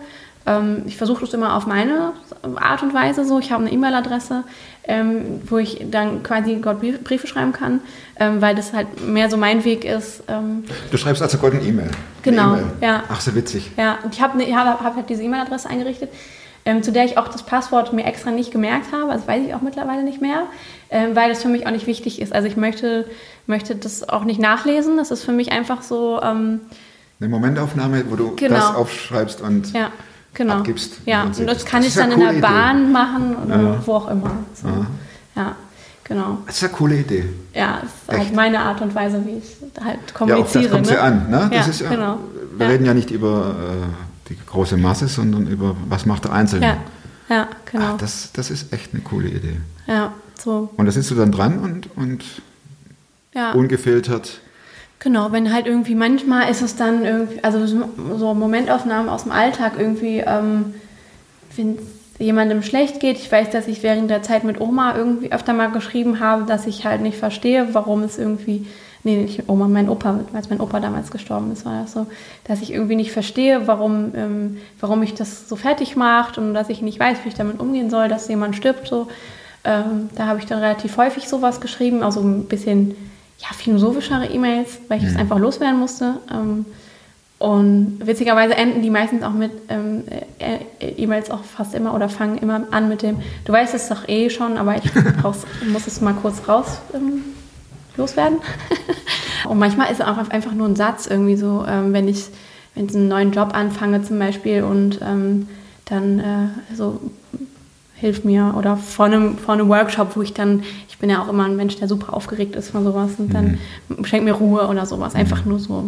Ähm, ich versuche das immer auf meine Art und Weise so. Ich habe eine E-Mail-Adresse, ähm, wo ich dann quasi Gott Brief- Briefe schreiben kann, ähm, weil das halt mehr so mein Weg ist. Ähm, Du schreibst also Gott eine E-Mail. Genau, Eine E-Mail. ja. Ach, so witzig. Ja, und ich habe ne, hab, hab halt diese E-Mail-Adresse eingerichtet, ähm, zu der ich auch das Passwort mir extra nicht gemerkt habe. Das weiß ich auch mittlerweile nicht mehr, ähm, weil das für mich auch nicht wichtig ist. Also ich möchte, möchte das auch nicht nachlesen. Das ist für mich einfach so, ähm, Eine Momentaufnahme, wo du Genau. das aufschreibst und ja, genau. abgibst. Ja, und das kann Das ich dann in der Idee. Bahn machen oder Ja. wo auch immer. So. Ja, genau. Das ist eine coole Idee. Ja, das ist halt Echt? meine Art und Weise, wie ich halt Ja, auf kommuniziere. das kommt ne? sie an. Ne? Das ja, ist ja, genau. Wir Ja. reden ja nicht über äh, die große Masse, sondern über was macht der Einzelne. Ja, ja, genau. Ach, das, das ist echt eine coole Idee. ja, so. Und da sitzt du dann dran und, und Ja. ungefiltert. Genau, wenn halt irgendwie manchmal ist es dann irgendwie, also so Momentaufnahmen aus dem Alltag irgendwie, ähm, wenn es jemandem schlecht geht. Ich weiß, dass ich während der Zeit mit Oma irgendwie öfter mal geschrieben habe, dass ich halt nicht verstehe, warum es irgendwie, nee, nicht Oma, mein Opa, als mein Opa damals gestorben ist, war das so, dass ich irgendwie nicht verstehe, warum, ähm, warum mich das so fertig macht und dass ich nicht weiß, wie ich damit umgehen soll, dass jemand stirbt, so. Ähm, da habe ich dann relativ häufig sowas geschrieben, also ein bisschen ja, philosophischere E-Mails, weil ich das einfach loswerden musste. Ähm, und witzigerweise enden die meistens auch mit ähm, äh, äh, E-Mails auch fast immer oder fangen immer an mit dem, du weißt es doch eh schon, aber ich (laughs) brauch's, muss es mal kurz raus ähm, loswerden. (laughs) und manchmal ist es auch einfach nur ein Satz irgendwie so, ähm, wenn ich wenn ich einen neuen Job anfange zum Beispiel und ähm, dann äh, so hilft mir oder vor einem, vor einem Workshop, wo ich dann, ich bin ja auch immer ein Mensch, der super aufgeregt ist von sowas und dann schenkt mir Ruhe oder sowas, einfach nur so.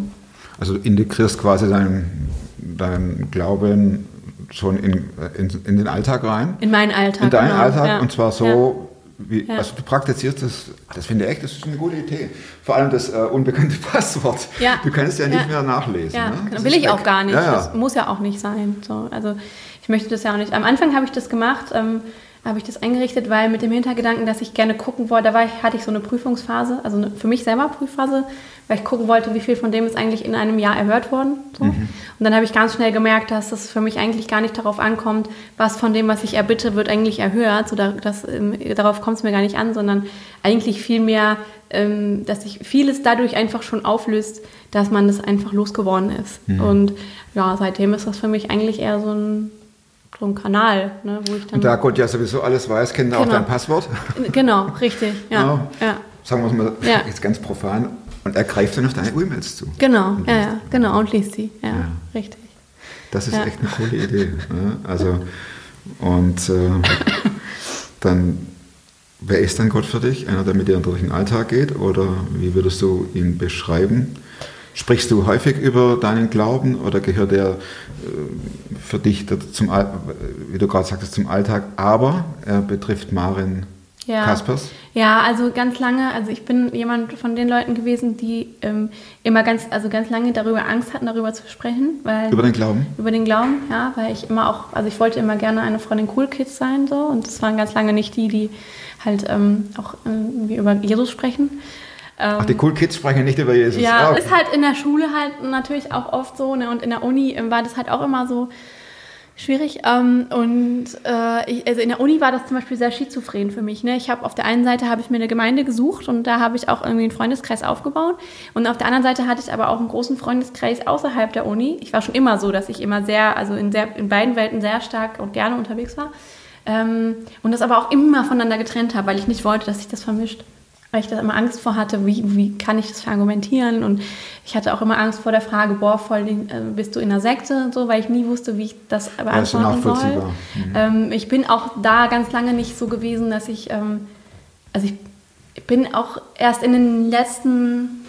Also du integrierst quasi deinen, deinen Glauben schon in, in, in den Alltag rein. In meinen Alltag. in deinen genau, Alltag ja. und zwar so, wie, Ja. also du praktizierst das, das finde ich echt, das ist eine gute Idee. Vor allem das äh, unbekannte (laughs) Passwort. Ja. Du kannst ja nicht Ja. mehr nachlesen. Ja, ne? Das will ich auch weg. gar nicht. Ja, ja. Das muss ja auch nicht sein. So, also ich möchte das ja auch nicht. Am Anfang habe ich das gemacht, ähm, habe ich das eingerichtet, weil mit dem Hintergedanken, dass ich gerne gucken wollte, da war ich, hatte ich so eine Prüfungsphase, also eine, für mich selber Prüfphase, weil ich gucken wollte, wie viel von dem ist eigentlich in einem Jahr erhört worden. So. Mhm. Und dann habe ich ganz schnell gemerkt, dass es für mich eigentlich gar nicht darauf ankommt, was von dem, was ich erbitte, wird eigentlich erhört. So, da, das, ähm, darauf kommt es mir gar nicht an, sondern eigentlich vielmehr, ähm, dass sich vieles dadurch einfach schon auflöst, dass man das einfach losgeworden ist. Mhm. Und ja, seitdem ist das für mich eigentlich eher so ein, so ein Kanal, ne, wo ich dann. Und da Gott ja sowieso alles weiß, kennt er auch Genau. dein Passwort. Genau, richtig. Ja, ja. Sagen wir es mal Ja. jetzt ganz profan. Und er greift dann auf deine E-Mails zu. Genau, ja, ja, genau, und liest sie. Ja, Ja. richtig. Das ist echt eine coole Idee. Ne? Also, und äh, (laughs) dann, wer ist dann Gott für dich? Einer, der mit dir durch den Alltag geht? Oder wie würdest du ihn beschreiben? Sprichst du häufig über deinen Glauben oder gehört er äh, für dich zum, wie du gerade sagtest, zum Alltag? Aber er betrifft Marin Ja. Kaspers. Ja, also ganz lange, also ich bin jemand von den Leuten gewesen, die ähm, immer ganz, also ganz lange darüber Angst hatten, darüber zu sprechen, weil Über den Glauben? über den Glauben, ja, weil ich immer auch, also ich wollte immer gerne eine den Cool Kids sein so und das waren ganz lange nicht die, die halt ähm, auch irgendwie über Jesus sprechen. Ach, die Cool Kids sprechen nicht über Jesus. Ja, Ah, okay. ist halt in der Schule halt natürlich auch oft so ne? und in der Uni ähm, war das halt auch immer so schwierig. Ähm, und äh, ich, also in der Uni war das zum Beispiel sehr schizophren für mich. Ne? Ich habe auf der einen Seite habe ich mir eine Gemeinde gesucht und da habe ich auch irgendwie einen Freundeskreis aufgebaut. Und auf der anderen Seite hatte ich aber auch einen großen Freundeskreis außerhalb der Uni. Ich war schon immer so, dass ich immer sehr, also in, sehr, in beiden Welten sehr stark und gerne unterwegs war. Ähm, und das aber auch immer voneinander getrennt habe, weil ich nicht wollte, dass sich das vermischt weil ich da immer Angst vor hatte, wie, wie kann ich das verargumentieren und ich hatte auch immer Angst vor der Frage, boah, voll, äh, bist du in einer Sekte und so, weil ich nie wusste, wie ich das beantworten soll. nachvollziehbar. Ähm, ich bin auch da ganz lange nicht so gewesen, dass ich, ähm, also ich, bin auch erst in den letzten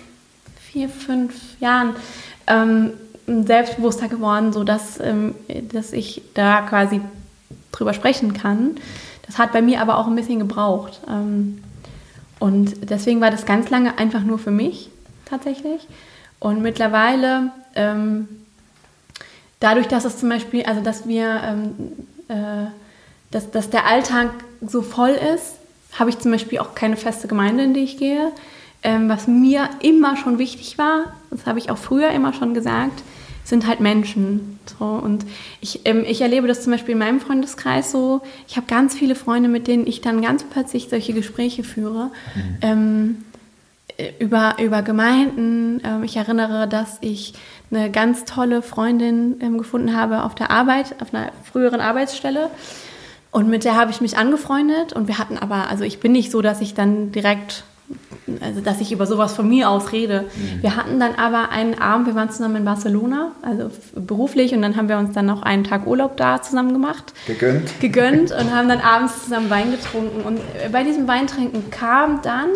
vier, fünf Jahren ähm, selbstbewusster geworden, so dass, ähm, dass ich da quasi drüber sprechen kann. Das hat bei mir aber auch ein bisschen gebraucht. Ähm, und deswegen war das ganz lange einfach nur für mich tatsächlich. Und mittlerweile, ähm, dadurch, dass es zum Beispiel, also dass wir, ähm, äh, dass, dass der Alltag so voll ist, habe ich zum Beispiel auch keine feste Gemeinde, in die ich gehe. Ähm, was mir immer schon wichtig war, das habe ich auch früher immer schon gesagt, sind halt Menschen. So. Und ich, ähm, ich erlebe das zum Beispiel in meinem Freundeskreis so. Ich habe ganz viele Freunde, mit denen ich dann ganz plötzlich solche Gespräche führe. Ähm, äh, über, über Gemeinden. Ähm, ich erinnere, dass ich eine ganz tolle Freundin ähm, gefunden habe auf der Arbeit, auf einer früheren Arbeitsstelle. Und mit der habe ich mich angefreundet. Und wir hatten aber, also ich bin nicht so, dass ich dann direkt, also dass ich über sowas von mir aus rede. Wir hatten dann aber einen Abend, wir waren zusammen in Barcelona, also beruflich. Und dann haben wir uns dann noch einen Tag Urlaub da zusammen gemacht Gegönnt. gegönnt und haben dann abends zusammen Wein getrunken. Und bei diesem Weintrinken kam dann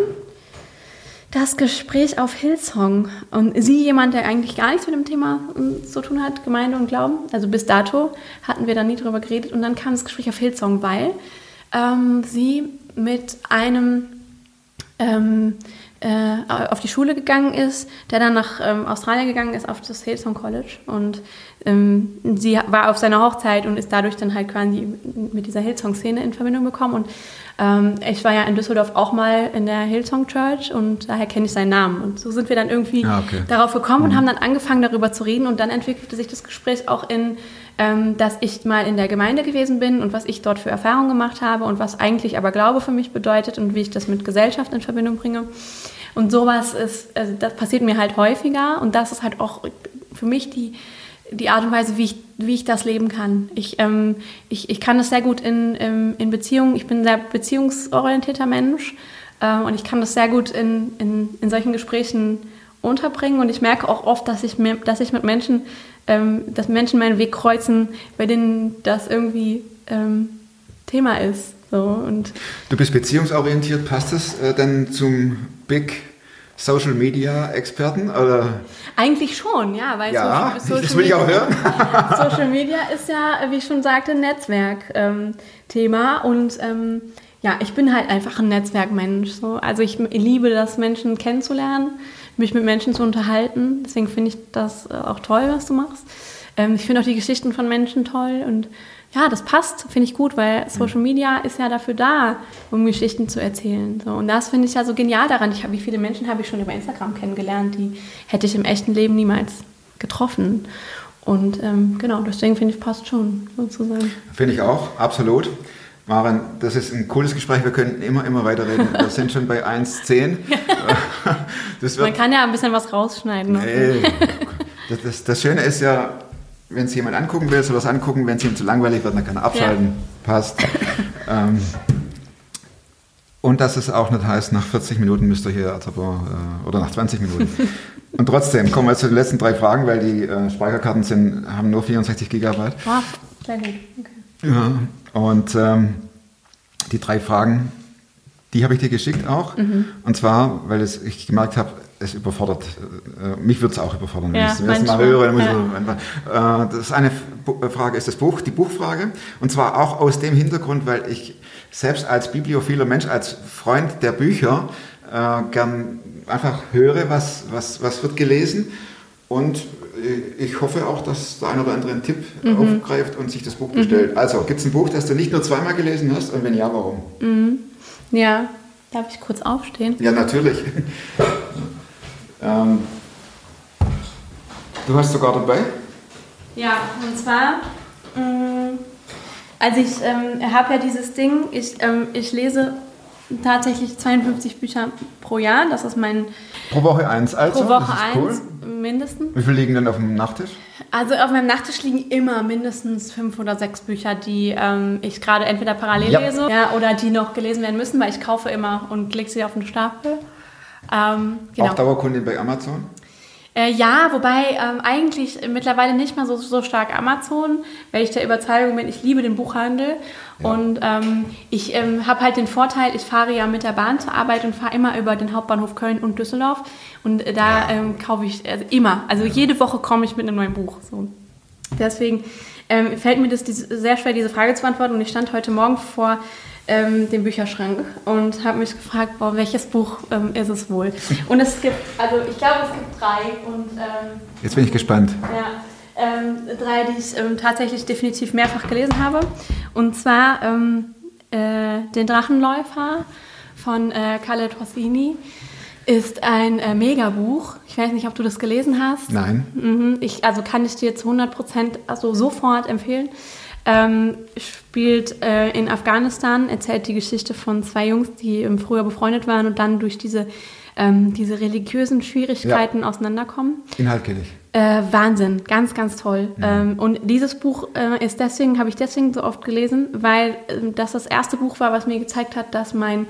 das Gespräch auf Hillsong. Und sie, jemand, der eigentlich gar nichts mit dem Thema ähm, zu tun hat, Gemeinde und Glauben, also bis dato hatten wir da nie drüber geredet. Und dann kam das Gespräch auf Hillsong, weil ähm, sie mit einem ähm, äh, auf die Schule gegangen ist, der dann nach ähm, Australien gegangen ist, auf das Hillsong College. Und ähm, sie war auf seiner Hochzeit und ist dadurch dann halt quasi mit dieser Hillsong-Szene in Verbindung gekommen. Und ähm, ich war ja in Düsseldorf auch mal in der Hillsong Church und daher kenne ich seinen Namen. Und so sind wir dann irgendwie Ah, okay. darauf gekommen und haben dann angefangen, darüber zu reden. Und dann entwickelte sich das Gespräch auch in, ähm, dass ich mal in der Gemeinde gewesen bin und was ich dort für Erfahrungen gemacht habe und was eigentlich aber Glaube für mich bedeutet und wie ich das mit Gesellschaft in Verbindung bringe. Und sowas ist, also das passiert mir halt häufiger und das ist halt auch für mich die, die Art und Weise, wie ich, wie ich das leben kann. Ich, ähm, ich, ich kann das sehr gut in, in, in Beziehungen, ich bin ein sehr beziehungsorientierter Mensch äh, und ich kann das sehr gut in, in, in solchen Gesprächen unterbringen und ich merke auch oft, dass ich, mir, dass ich mit Menschen, ähm, dass Menschen meinen Weg kreuzen, bei denen das irgendwie ähm, Thema ist. So, und Du bist beziehungsorientiert, passt das äh, dann zum Big Social Media Experten? Oder? Eigentlich schon, ja, weil Ja, Social, das will ich auch hören. (laughs) Social Media ist ja, wie ich schon sagte, ein Netzwerk-Thema und ähm, ja, ich bin halt einfach ein Netzwerkmensch. So. Also ich liebe das, Menschen kennenzulernen, mich mit Menschen zu unterhalten. Deswegen finde ich das äh, auch toll, was du machst. Ähm, ich finde auch die Geschichten von Menschen toll und ja, das passt, finde ich gut, weil Social Media ist ja dafür da, um Geschichten zu erzählen. So, und das finde ich ja so genial daran. Ich hab, wie viele Menschen habe ich schon über Instagram kennengelernt, die hätte ich im echten Leben niemals getroffen. Und ähm, genau, deswegen finde ich, passt schon sozusagen. Finde ich auch, absolut. Maren, das ist ein cooles Gespräch. Wir könnten immer, immer weiterreden. Wir sind schon bei 1,10. (laughs) Das Man kann ja ein bisschen was rausschneiden. nee. das, das, das Schöne ist ja, wenn es jemand angucken will, soll es angucken. Wenn es ihm zu langweilig wird, dann kann er abschalten. Passt. ähm, und dass es auch nicht heißt, nach 40 Minuten müsst ihr hier, äh, oder nach 20 Minuten. (laughs) Und trotzdem kommen wir zu den letzten drei Fragen, weil die äh, Speicherkarten sind, haben nur 64 Gigabyte. Sehr gut. Okay. Ja, und ähm, die drei Fragen, die habe ich dir geschickt auch. Mhm. Und zwar, weil es, ich gemerkt habe, es überfordert, äh, mich wird es auch überfordern, wenn Ja, ich es zum ersten Mal höre. Ja. so äh, das eine Frage ist das Buch, die Buchfrage. Und zwar auch aus dem Hintergrund, weil ich selbst als bibliophiler Mensch, als Freund der Bücher, äh, gern einfach höre, was, was, was wird gelesen. Und äh, ich hoffe auch, dass der eine oder andere einen Tipp Mhm. aufgreift und sich das Buch bestellt. Also, gibt es ein Buch, das du nicht nur zweimal gelesen hast? Und wenn ja, warum? Ja, darf ich kurz aufstehen? Ja, natürlich. ähm, du hast sogar dabei? Ja, und zwar, mh, also ich ähm, habe ja dieses Ding, ich, ähm, ich lese tatsächlich 52 Bücher pro Jahr, das ist mein Pro Woche eins. Also, pro Woche das ist cool. Mindestens. Wie viele liegen denn auf dem Nachttisch? Also auf meinem Nachttisch liegen immer mindestens fünf oder sechs Bücher, die ähm, ich gerade entweder parallel Ja. lese ja, oder die noch gelesen werden müssen, weil ich kaufe immer und lege sie auf den Stapel. Ähm, genau. Auch Dauerkundin bei Amazon? Äh, ja, wobei ähm, eigentlich mittlerweile nicht mehr so, so stark Amazon, weil ich der Überzeugung bin, ich liebe den Buchhandel. Und ähm, ich ähm, habe halt den Vorteil, ich fahre ja mit der Bahn zur Arbeit und fahre immer über den Hauptbahnhof Köln und Düsseldorf. Und äh, da ähm, kaufe ich also immer, also jede Woche komme ich mit einem neuen Buch. So. Deswegen ähm, fällt mir das diese, sehr schwer, diese Frage zu beantworten. Und ich stand heute Morgen vor ähm, dem Bücherschrank und habe mich gefragt, boah, welches Buch ähm, ist es wohl? Und es gibt, also ich glaube, es gibt drei und ähm, Jetzt bin ich gespannt. ja, ähm, drei, die ich ähm, tatsächlich definitiv mehrfach gelesen habe. Und zwar ähm, äh, Den Drachenläufer von äh, Khaled Hosseini ist ein äh, Megabuch. Ich weiß nicht, ob du das gelesen hast. Nein. Mhm, ich, also kann ich dir zu 100 Prozent, also sofort empfehlen. Ähm, spielt äh, in Afghanistan, erzählt die Geschichte von zwei Jungs, die ähm, früher befreundet waren und dann durch diese, ähm, diese religiösen Schwierigkeiten auseinanderkommen. Inhalt kenne ich. Äh, Wahnsinn, ganz, ganz toll. Ähm, und dieses Buch äh, ist deswegen, habe ich deswegen so oft gelesen, weil ähm, das das erste Buch war, was mir gezeigt hat, dass mein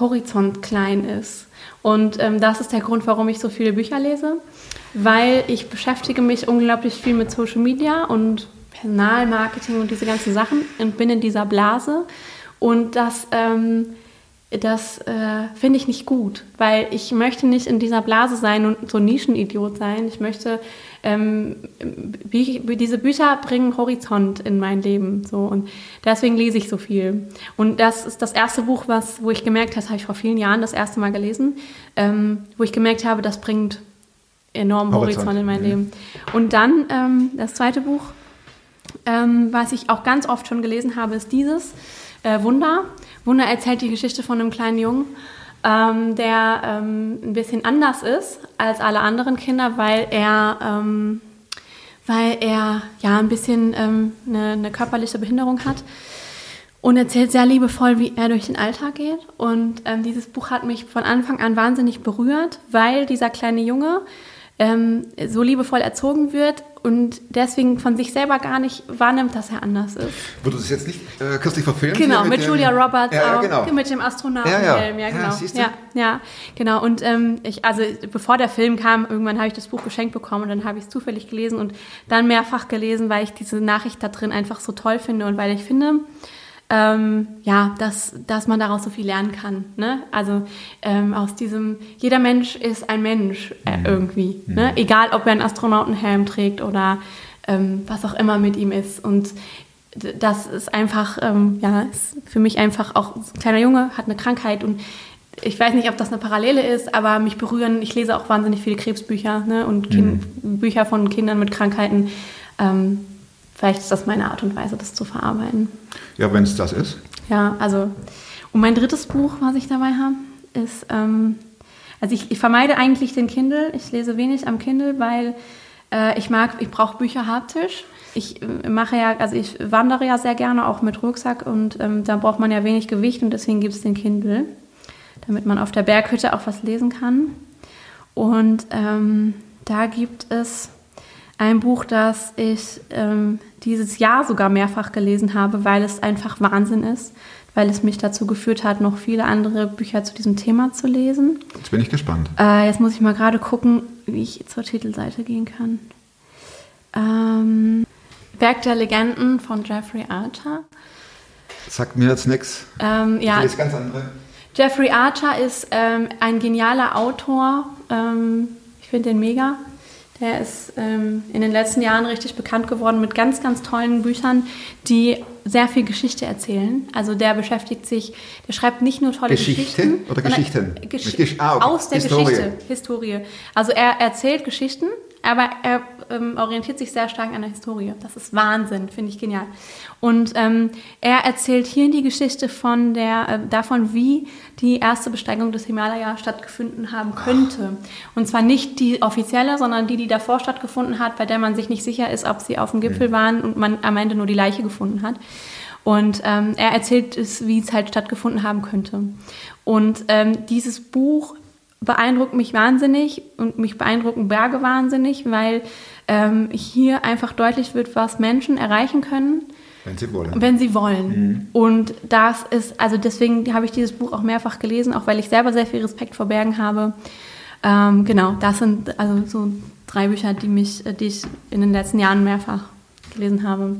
Horizont klein ist. Und ähm, das ist der Grund, warum ich so viele Bücher lese, weil ich beschäftige mich unglaublich viel mit Social Media und Personalmarketing und diese ganzen Sachen und bin in dieser Blase. Und das ähm, das äh, finde ich nicht gut, weil ich möchte nicht in dieser Blase sein und so Nischenidiot sein. Ich möchte, ähm, diese Bücher bringen Horizont in mein Leben. So, und deswegen lese ich so viel. Und das ist das erste Buch, was, wo ich gemerkt habe, das habe ich vor vielen Jahren das erste Mal gelesen, ähm, wo ich gemerkt habe, das bringt enormen Horizont, Horizont, in mein ja. Leben. Und dann ähm, das zweite Buch, ähm, was ich auch ganz oft schon gelesen habe, ist dieses äh, Wunder. Wunder erzählt die Geschichte von einem kleinen Jungen, ähm, der ähm, ein bisschen anders ist als alle anderen Kinder, weil er, ähm, weil er ja ein bisschen ähm, eine, eine körperliche Behinderung hat. Und erzählt sehr liebevoll, wie er durch den Alltag geht. Und ähm, dieses Buch hat mich von Anfang an wahnsinnig berührt, weil dieser kleine Junge ähm, so liebevoll erzogen wird und deswegen von sich selber gar nicht wahrnimmt, dass er anders ist. Wurde das jetzt nicht äh, kürzlich verfilmt? Genau, mit, dem- Julia Roberts ja, auch, genau. mit dem Astronautenhelm, Ja, ja, ja. Genau. Ja, ja, genau. Und ähm, ich, also bevor der Film kam, irgendwann habe ich das Buch geschenkt bekommen und dann habe ich es zufällig gelesen und dann mehrfach gelesen, weil ich diese Nachricht da drin einfach so toll finde und weil ich finde, ähm, ja, dass, dass man daraus so viel lernen kann. Ne? Also ähm, aus diesem, jeder Mensch ist ein Mensch äh, irgendwie. Ne? Egal, ob er einen Astronautenhelm trägt oder ähm, was auch immer mit ihm ist. Und das ist einfach, ähm, ja, ist für mich einfach auch, ein kleiner Junge hat eine Krankheit und ich weiß nicht, ob das eine Parallele ist, aber mich berühren, ich lese auch wahnsinnig viele Krebsbücher ne, und kind, Bücher von Kindern mit Krankheiten. Ähm, vielleicht ist das meine Art und Weise, das zu verarbeiten. Ja, wenn es das ist. Ja, also, und mein drittes Buch, was ich dabei habe, ist, ähm, also ich, ich vermeide eigentlich den Kindle. Ich lese wenig am Kindle, weil äh, ich mag, ich brauche Bücher haptisch. Ich äh, mache ja, also ich wandere ja sehr gerne auch mit Rucksack und ähm, da braucht man ja wenig Gewicht und deswegen gibt es den Kindle, damit man auf der Berghütte auch was lesen kann. Und ähm, da gibt es ein Buch, das ich ähm, dieses Jahr sogar mehrfach gelesen habe, weil es einfach Wahnsinn ist, weil es mich dazu geführt hat, noch viele andere Bücher zu diesem Thema zu lesen. Jetzt bin ich gespannt. Äh, jetzt muss ich mal gerade gucken, wie ich zur Titelseite gehen kann. Ähm, Werk der Legenden von Jeffrey Archer. Sagt mir jetzt nichts. Ähm, ja, lese ganz andere. Jeffrey Archer ist ähm, ein genialer Autor. Ähm, ich finde den mega. Der ist ähm, in den letzten Jahren richtig bekannt geworden mit ganz, ganz tollen Büchern, die sehr viel Geschichte erzählen. Also der beschäftigt sich, der schreibt nicht nur tolle Geschichte Geschichten. oder Geschichten? Gesch ah. Aus der Historie. Geschichte, Historie. Also er erzählt Geschichten, aber er ähm, orientiert sich sehr stark an der Historie. Das ist Wahnsinn, finde ich genial. Und ähm, er erzählt hier die Geschichte von der, äh, davon, wie die erste Besteigung des Himalaya stattgefunden haben könnte. Und zwar nicht die offizielle, sondern die, die davor stattgefunden hat, bei der man sich nicht sicher ist, ob sie auf dem Gipfel waren und man am Ende nur die Leiche gefunden hat. Und ähm, er erzählt es, wie es halt stattgefunden haben könnte. Und ähm, dieses Buch beeindruckt mich wahnsinnig und mich beeindrucken Berge wahnsinnig, weil ähm, hier einfach deutlich wird, was Menschen erreichen können, Wenn Sie wollen. wenn sie wollen. Und das ist, also deswegen habe ich dieses Buch auch mehrfach gelesen, auch weil ich selber sehr viel Respekt vor Bergen habe. Ähm, genau, das sind also so drei Bücher, die mich, äh, die ich in den letzten Jahren mehrfach gelesen habe.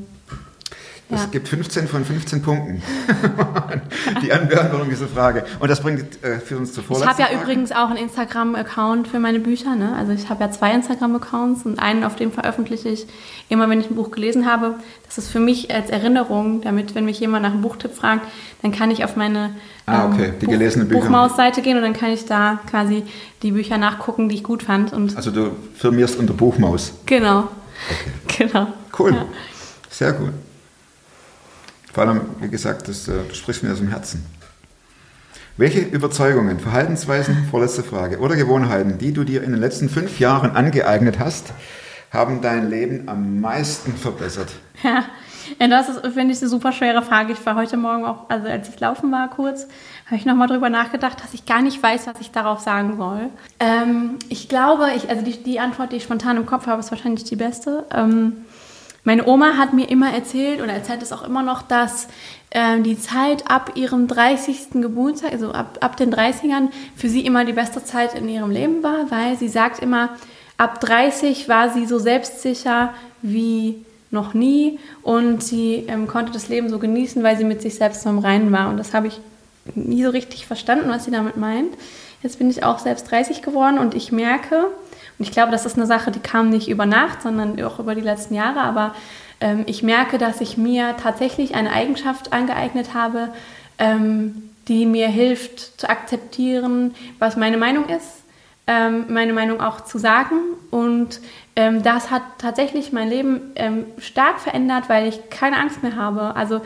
Es Ja. gibt 15 von 15 Punkten. (laughs) die Anbeantwortung dieser Frage. Und das bringt äh, für uns zur Ich vorletzten habe ja Frage. übrigens auch einen Instagram-Account für meine Bücher. Ne? Also ich habe ja zwei Instagram-Accounts und einen, auf dem veröffentliche ich immer, wenn ich ein Buch gelesen habe. Das ist für mich als Erinnerung, damit, wenn mich jemand nach einem Buchtipp fragt, dann kann ich auf meine ähm, Ah, okay, die gelesenen Bücher. Buchmaus-Seite gehen und dann kann ich da quasi die Bücher nachgucken, die ich gut fand. Und Also du firmierst unter Buchmaus. genau, (laughs) genau. Cool. Ja. Sehr gut. Vor allem, wie gesagt, das, äh, du sprichst mir aus dem Herzen. Welche Überzeugungen, Verhaltensweisen, vorletzte Frage, oder Gewohnheiten, die du dir in den letzten fünf Jahren angeeignet hast, haben dein Leben am meisten verbessert? Ja, das ist, finde ich, eine super schwere Frage. Ich war heute Morgen auch, also als ich laufen war kurz, habe ich nochmal drüber nachgedacht, dass ich gar nicht weiß, was ich darauf sagen soll. Ähm, ich glaube, ich, also die, die Antwort, die ich spontan im Kopf habe, ist wahrscheinlich die beste. Ähm, meine Oma hat mir immer erzählt oder erzählt es auch immer noch, dass ähm, die Zeit ab ihrem 30. Geburtstag, also ab, ab den 30ern, für sie immer die beste Zeit in ihrem Leben war, weil sie sagt immer, ab 30 war sie so selbstsicher wie noch nie und sie ähm, konnte das Leben so genießen, weil sie mit sich selbst so im Reinen war. Und das habe ich nie so richtig verstanden, was sie damit meint. Jetzt bin ich auch selbst 30 geworden und ich merke, und ich glaube, das ist eine Sache, die kam nicht über Nacht, sondern auch über die letzten Jahre, aber ähm, ich merke, dass ich mir tatsächlich eine Eigenschaft angeeignet habe, ähm, die mir hilft zu akzeptieren, was meine Meinung ist, ähm, meine Meinung auch zu sagen. Und ähm, das hat tatsächlich mein Leben ähm, stark verändert, weil ich keine Angst mehr habe. Also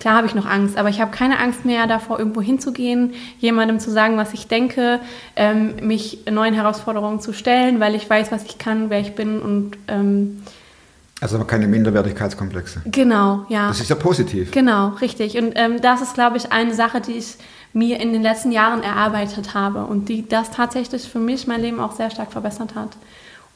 klar habe ich noch Angst, aber ich habe keine Angst mehr davor, irgendwo hinzugehen, jemandem zu sagen, was ich denke, ähm, mich neuen Herausforderungen zu stellen, weil ich weiß, was ich kann, wer ich bin und ähm, Also keine Minderwertigkeitskomplexe. genau, ja. Das ist ja positiv. Genau, richtig. Und ähm, das ist, glaube ich, eine Sache, die ich mir in den letzten Jahren erarbeitet habe und die das tatsächlich für mich mein Leben auch sehr stark verbessert hat.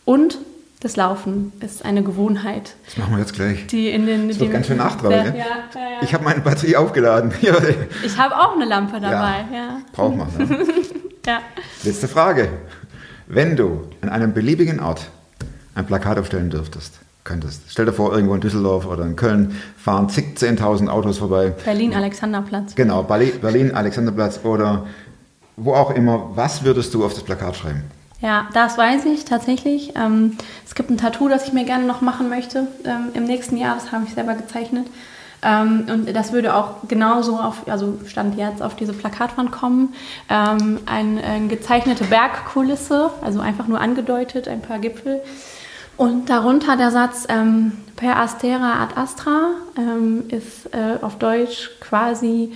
Und das Laufen ist eine Gewohnheit, Das machen wir jetzt gleich. die in den... Das wird ganz schön nachtragend, Ja, ne? ja, ja. Ich habe meine Batterie aufgeladen. (laughs) Ja, Ich habe auch eine Lampe dabei, ja. braucht man. Ne? (laughs) ja. Letzte Frage. Wenn du an einem beliebigen Ort ein Plakat aufstellen dürftest, könntest, stell dir vor, irgendwo in Düsseldorf oder in Köln fahren zig 10.000 Autos vorbei. Berlin, Alexanderplatz. Genau, Berlin, Berlin, Alexanderplatz oder wo auch immer. Was würdest du auf das Plakat schreiben? Ja, das weiß ich tatsächlich. Ähm, es gibt ein Tattoo, das ich mir gerne noch machen möchte ähm, im nächsten Jahr. Das habe ich selber gezeichnet. Ähm, und das würde auch genauso auf, also Stand jetzt, auf diese Plakatwand kommen. Ähm, ein, eine gezeichnete Bergkulisse, also einfach nur angedeutet, ein paar Gipfel. Und darunter der Satz ähm, per astera ad astra ähm, ist äh, auf Deutsch quasi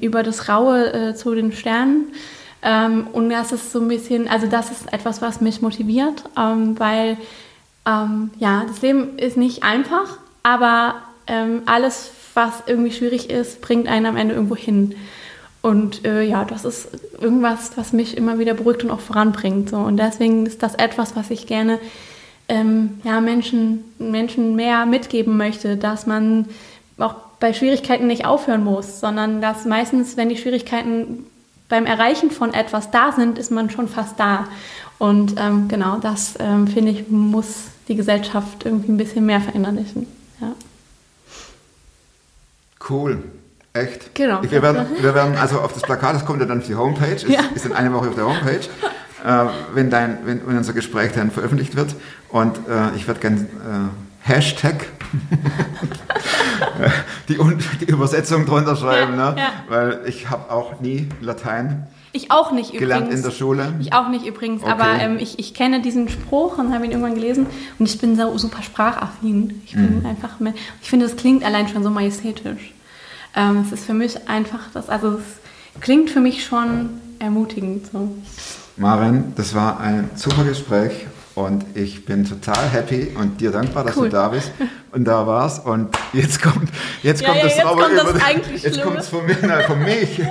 über das Raue äh, zu den Sternen. Ähm, und das ist so ein bisschen, also das ist etwas, was mich motiviert, ähm, weil ähm, ja, das Leben ist nicht einfach, aber ähm, alles, was irgendwie schwierig ist, bringt einen am Ende irgendwo hin. Und äh, ja, das ist irgendwas, was mich immer wieder beruhigt und auch voranbringt. So. Und deswegen ist das etwas, was ich gerne ähm, ja, Menschen, Menschen mehr mitgeben möchte, dass man auch bei Schwierigkeiten nicht aufhören muss, sondern dass meistens, wenn die Schwierigkeiten beim Erreichen von etwas da sind, ist man schon fast da. Und ähm, genau das, ähm, finde ich, muss die Gesellschaft irgendwie ein bisschen mehr verinnerlichen. Ja. Cool. Echt? Genau. Wir werden, wir werden also auf das Plakat, das kommt ja dann auf die Homepage, ist, Ja. ist in einer Woche auf der Homepage, äh, wenn, dein, wenn, wenn unser Gespräch dann veröffentlicht wird. Und äh, ich werde gerne äh, Hashtag (laughs) die, die Übersetzung drunter schreiben, Ja, ne? ja. weil ich habe auch nie Latein Ich auch nicht gelernt übrigens. in der Schule. Ich auch nicht übrigens, Okay. aber ähm, ich, ich kenne diesen Spruch und habe ihn irgendwann gelesen und ich bin so super sprachaffin. Ich Mhm. bin einfach, mehr, ich finde, es klingt allein schon so majestätisch. Ähm, es ist für mich einfach, das, also es klingt für mich schon ermutigend. So. Maren, das war ein super Gespräch und ich bin total happy und dir dankbar, dass Cool. du da bist und da warst. Und jetzt kommt, jetzt Ja, kommt ja, das jetzt Raue kommt das über eigentlich Jetzt kommt es für mich, nein, für mich,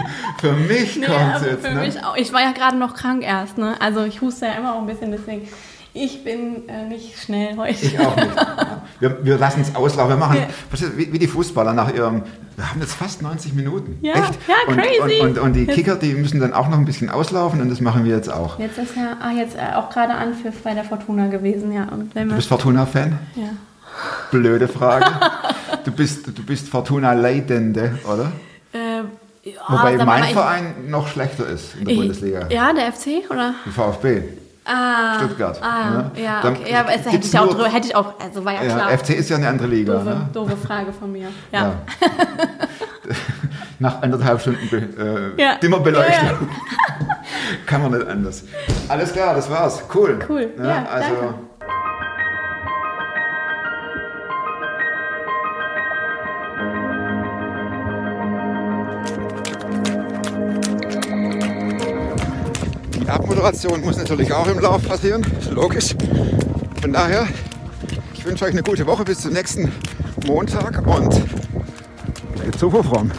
für mich Nee, kommt aber jetzt. für Ne? mich auch. Ich war ja gerade noch krank erst, ne? Also ich huste ja immer auch ein bisschen, deswegen. Ich bin äh, nicht schnell heute. Ich auch nicht. Ja. (laughs) Wir, wir lassen es auslaufen. Wir machen du, wie, wie die Fußballer nach ihrem. Wir haben jetzt fast 90 Minuten. Ja, Echt? ja, und, crazy. Und, und, und die Kicker, die müssen dann auch noch ein bisschen auslaufen und das machen wir jetzt auch. Jetzt ist ja ah, jetzt äh, auch gerade Anpfiff bei der Fortuna gewesen, ja. Und wenn Du bist Fortuna-Fan? ja. Blöde Frage. (laughs) du bist, du bist Fortuna-Leidende, oder? Äh, ja, Wobei mal, mein ich- Verein noch schlechter ist in der ich- Bundesliga. Ja, der FC, oder? Die VfB. Ah, Stuttgart, Ah, ne? ja, Dann okay. Ja, aber es hätte ich auch hätte ich auch, also war ja Ja, klar. FC ist ja eine andere Liga. Doofe, Ne? doofe Frage von mir. (laughs) Ja. Ja. Nach anderthalb Stunden äh, Ja. Dimmerbeleuchtung (laughs) kann man nicht anders. Alles klar, das war's. Cool. Cool. Ne? Also, danke. Die Abmoderation muss natürlich auch im Lauf passieren, logisch. Von daher, ich wünsche euch eine gute Woche bis zum nächsten Montag und bleibt super fromm.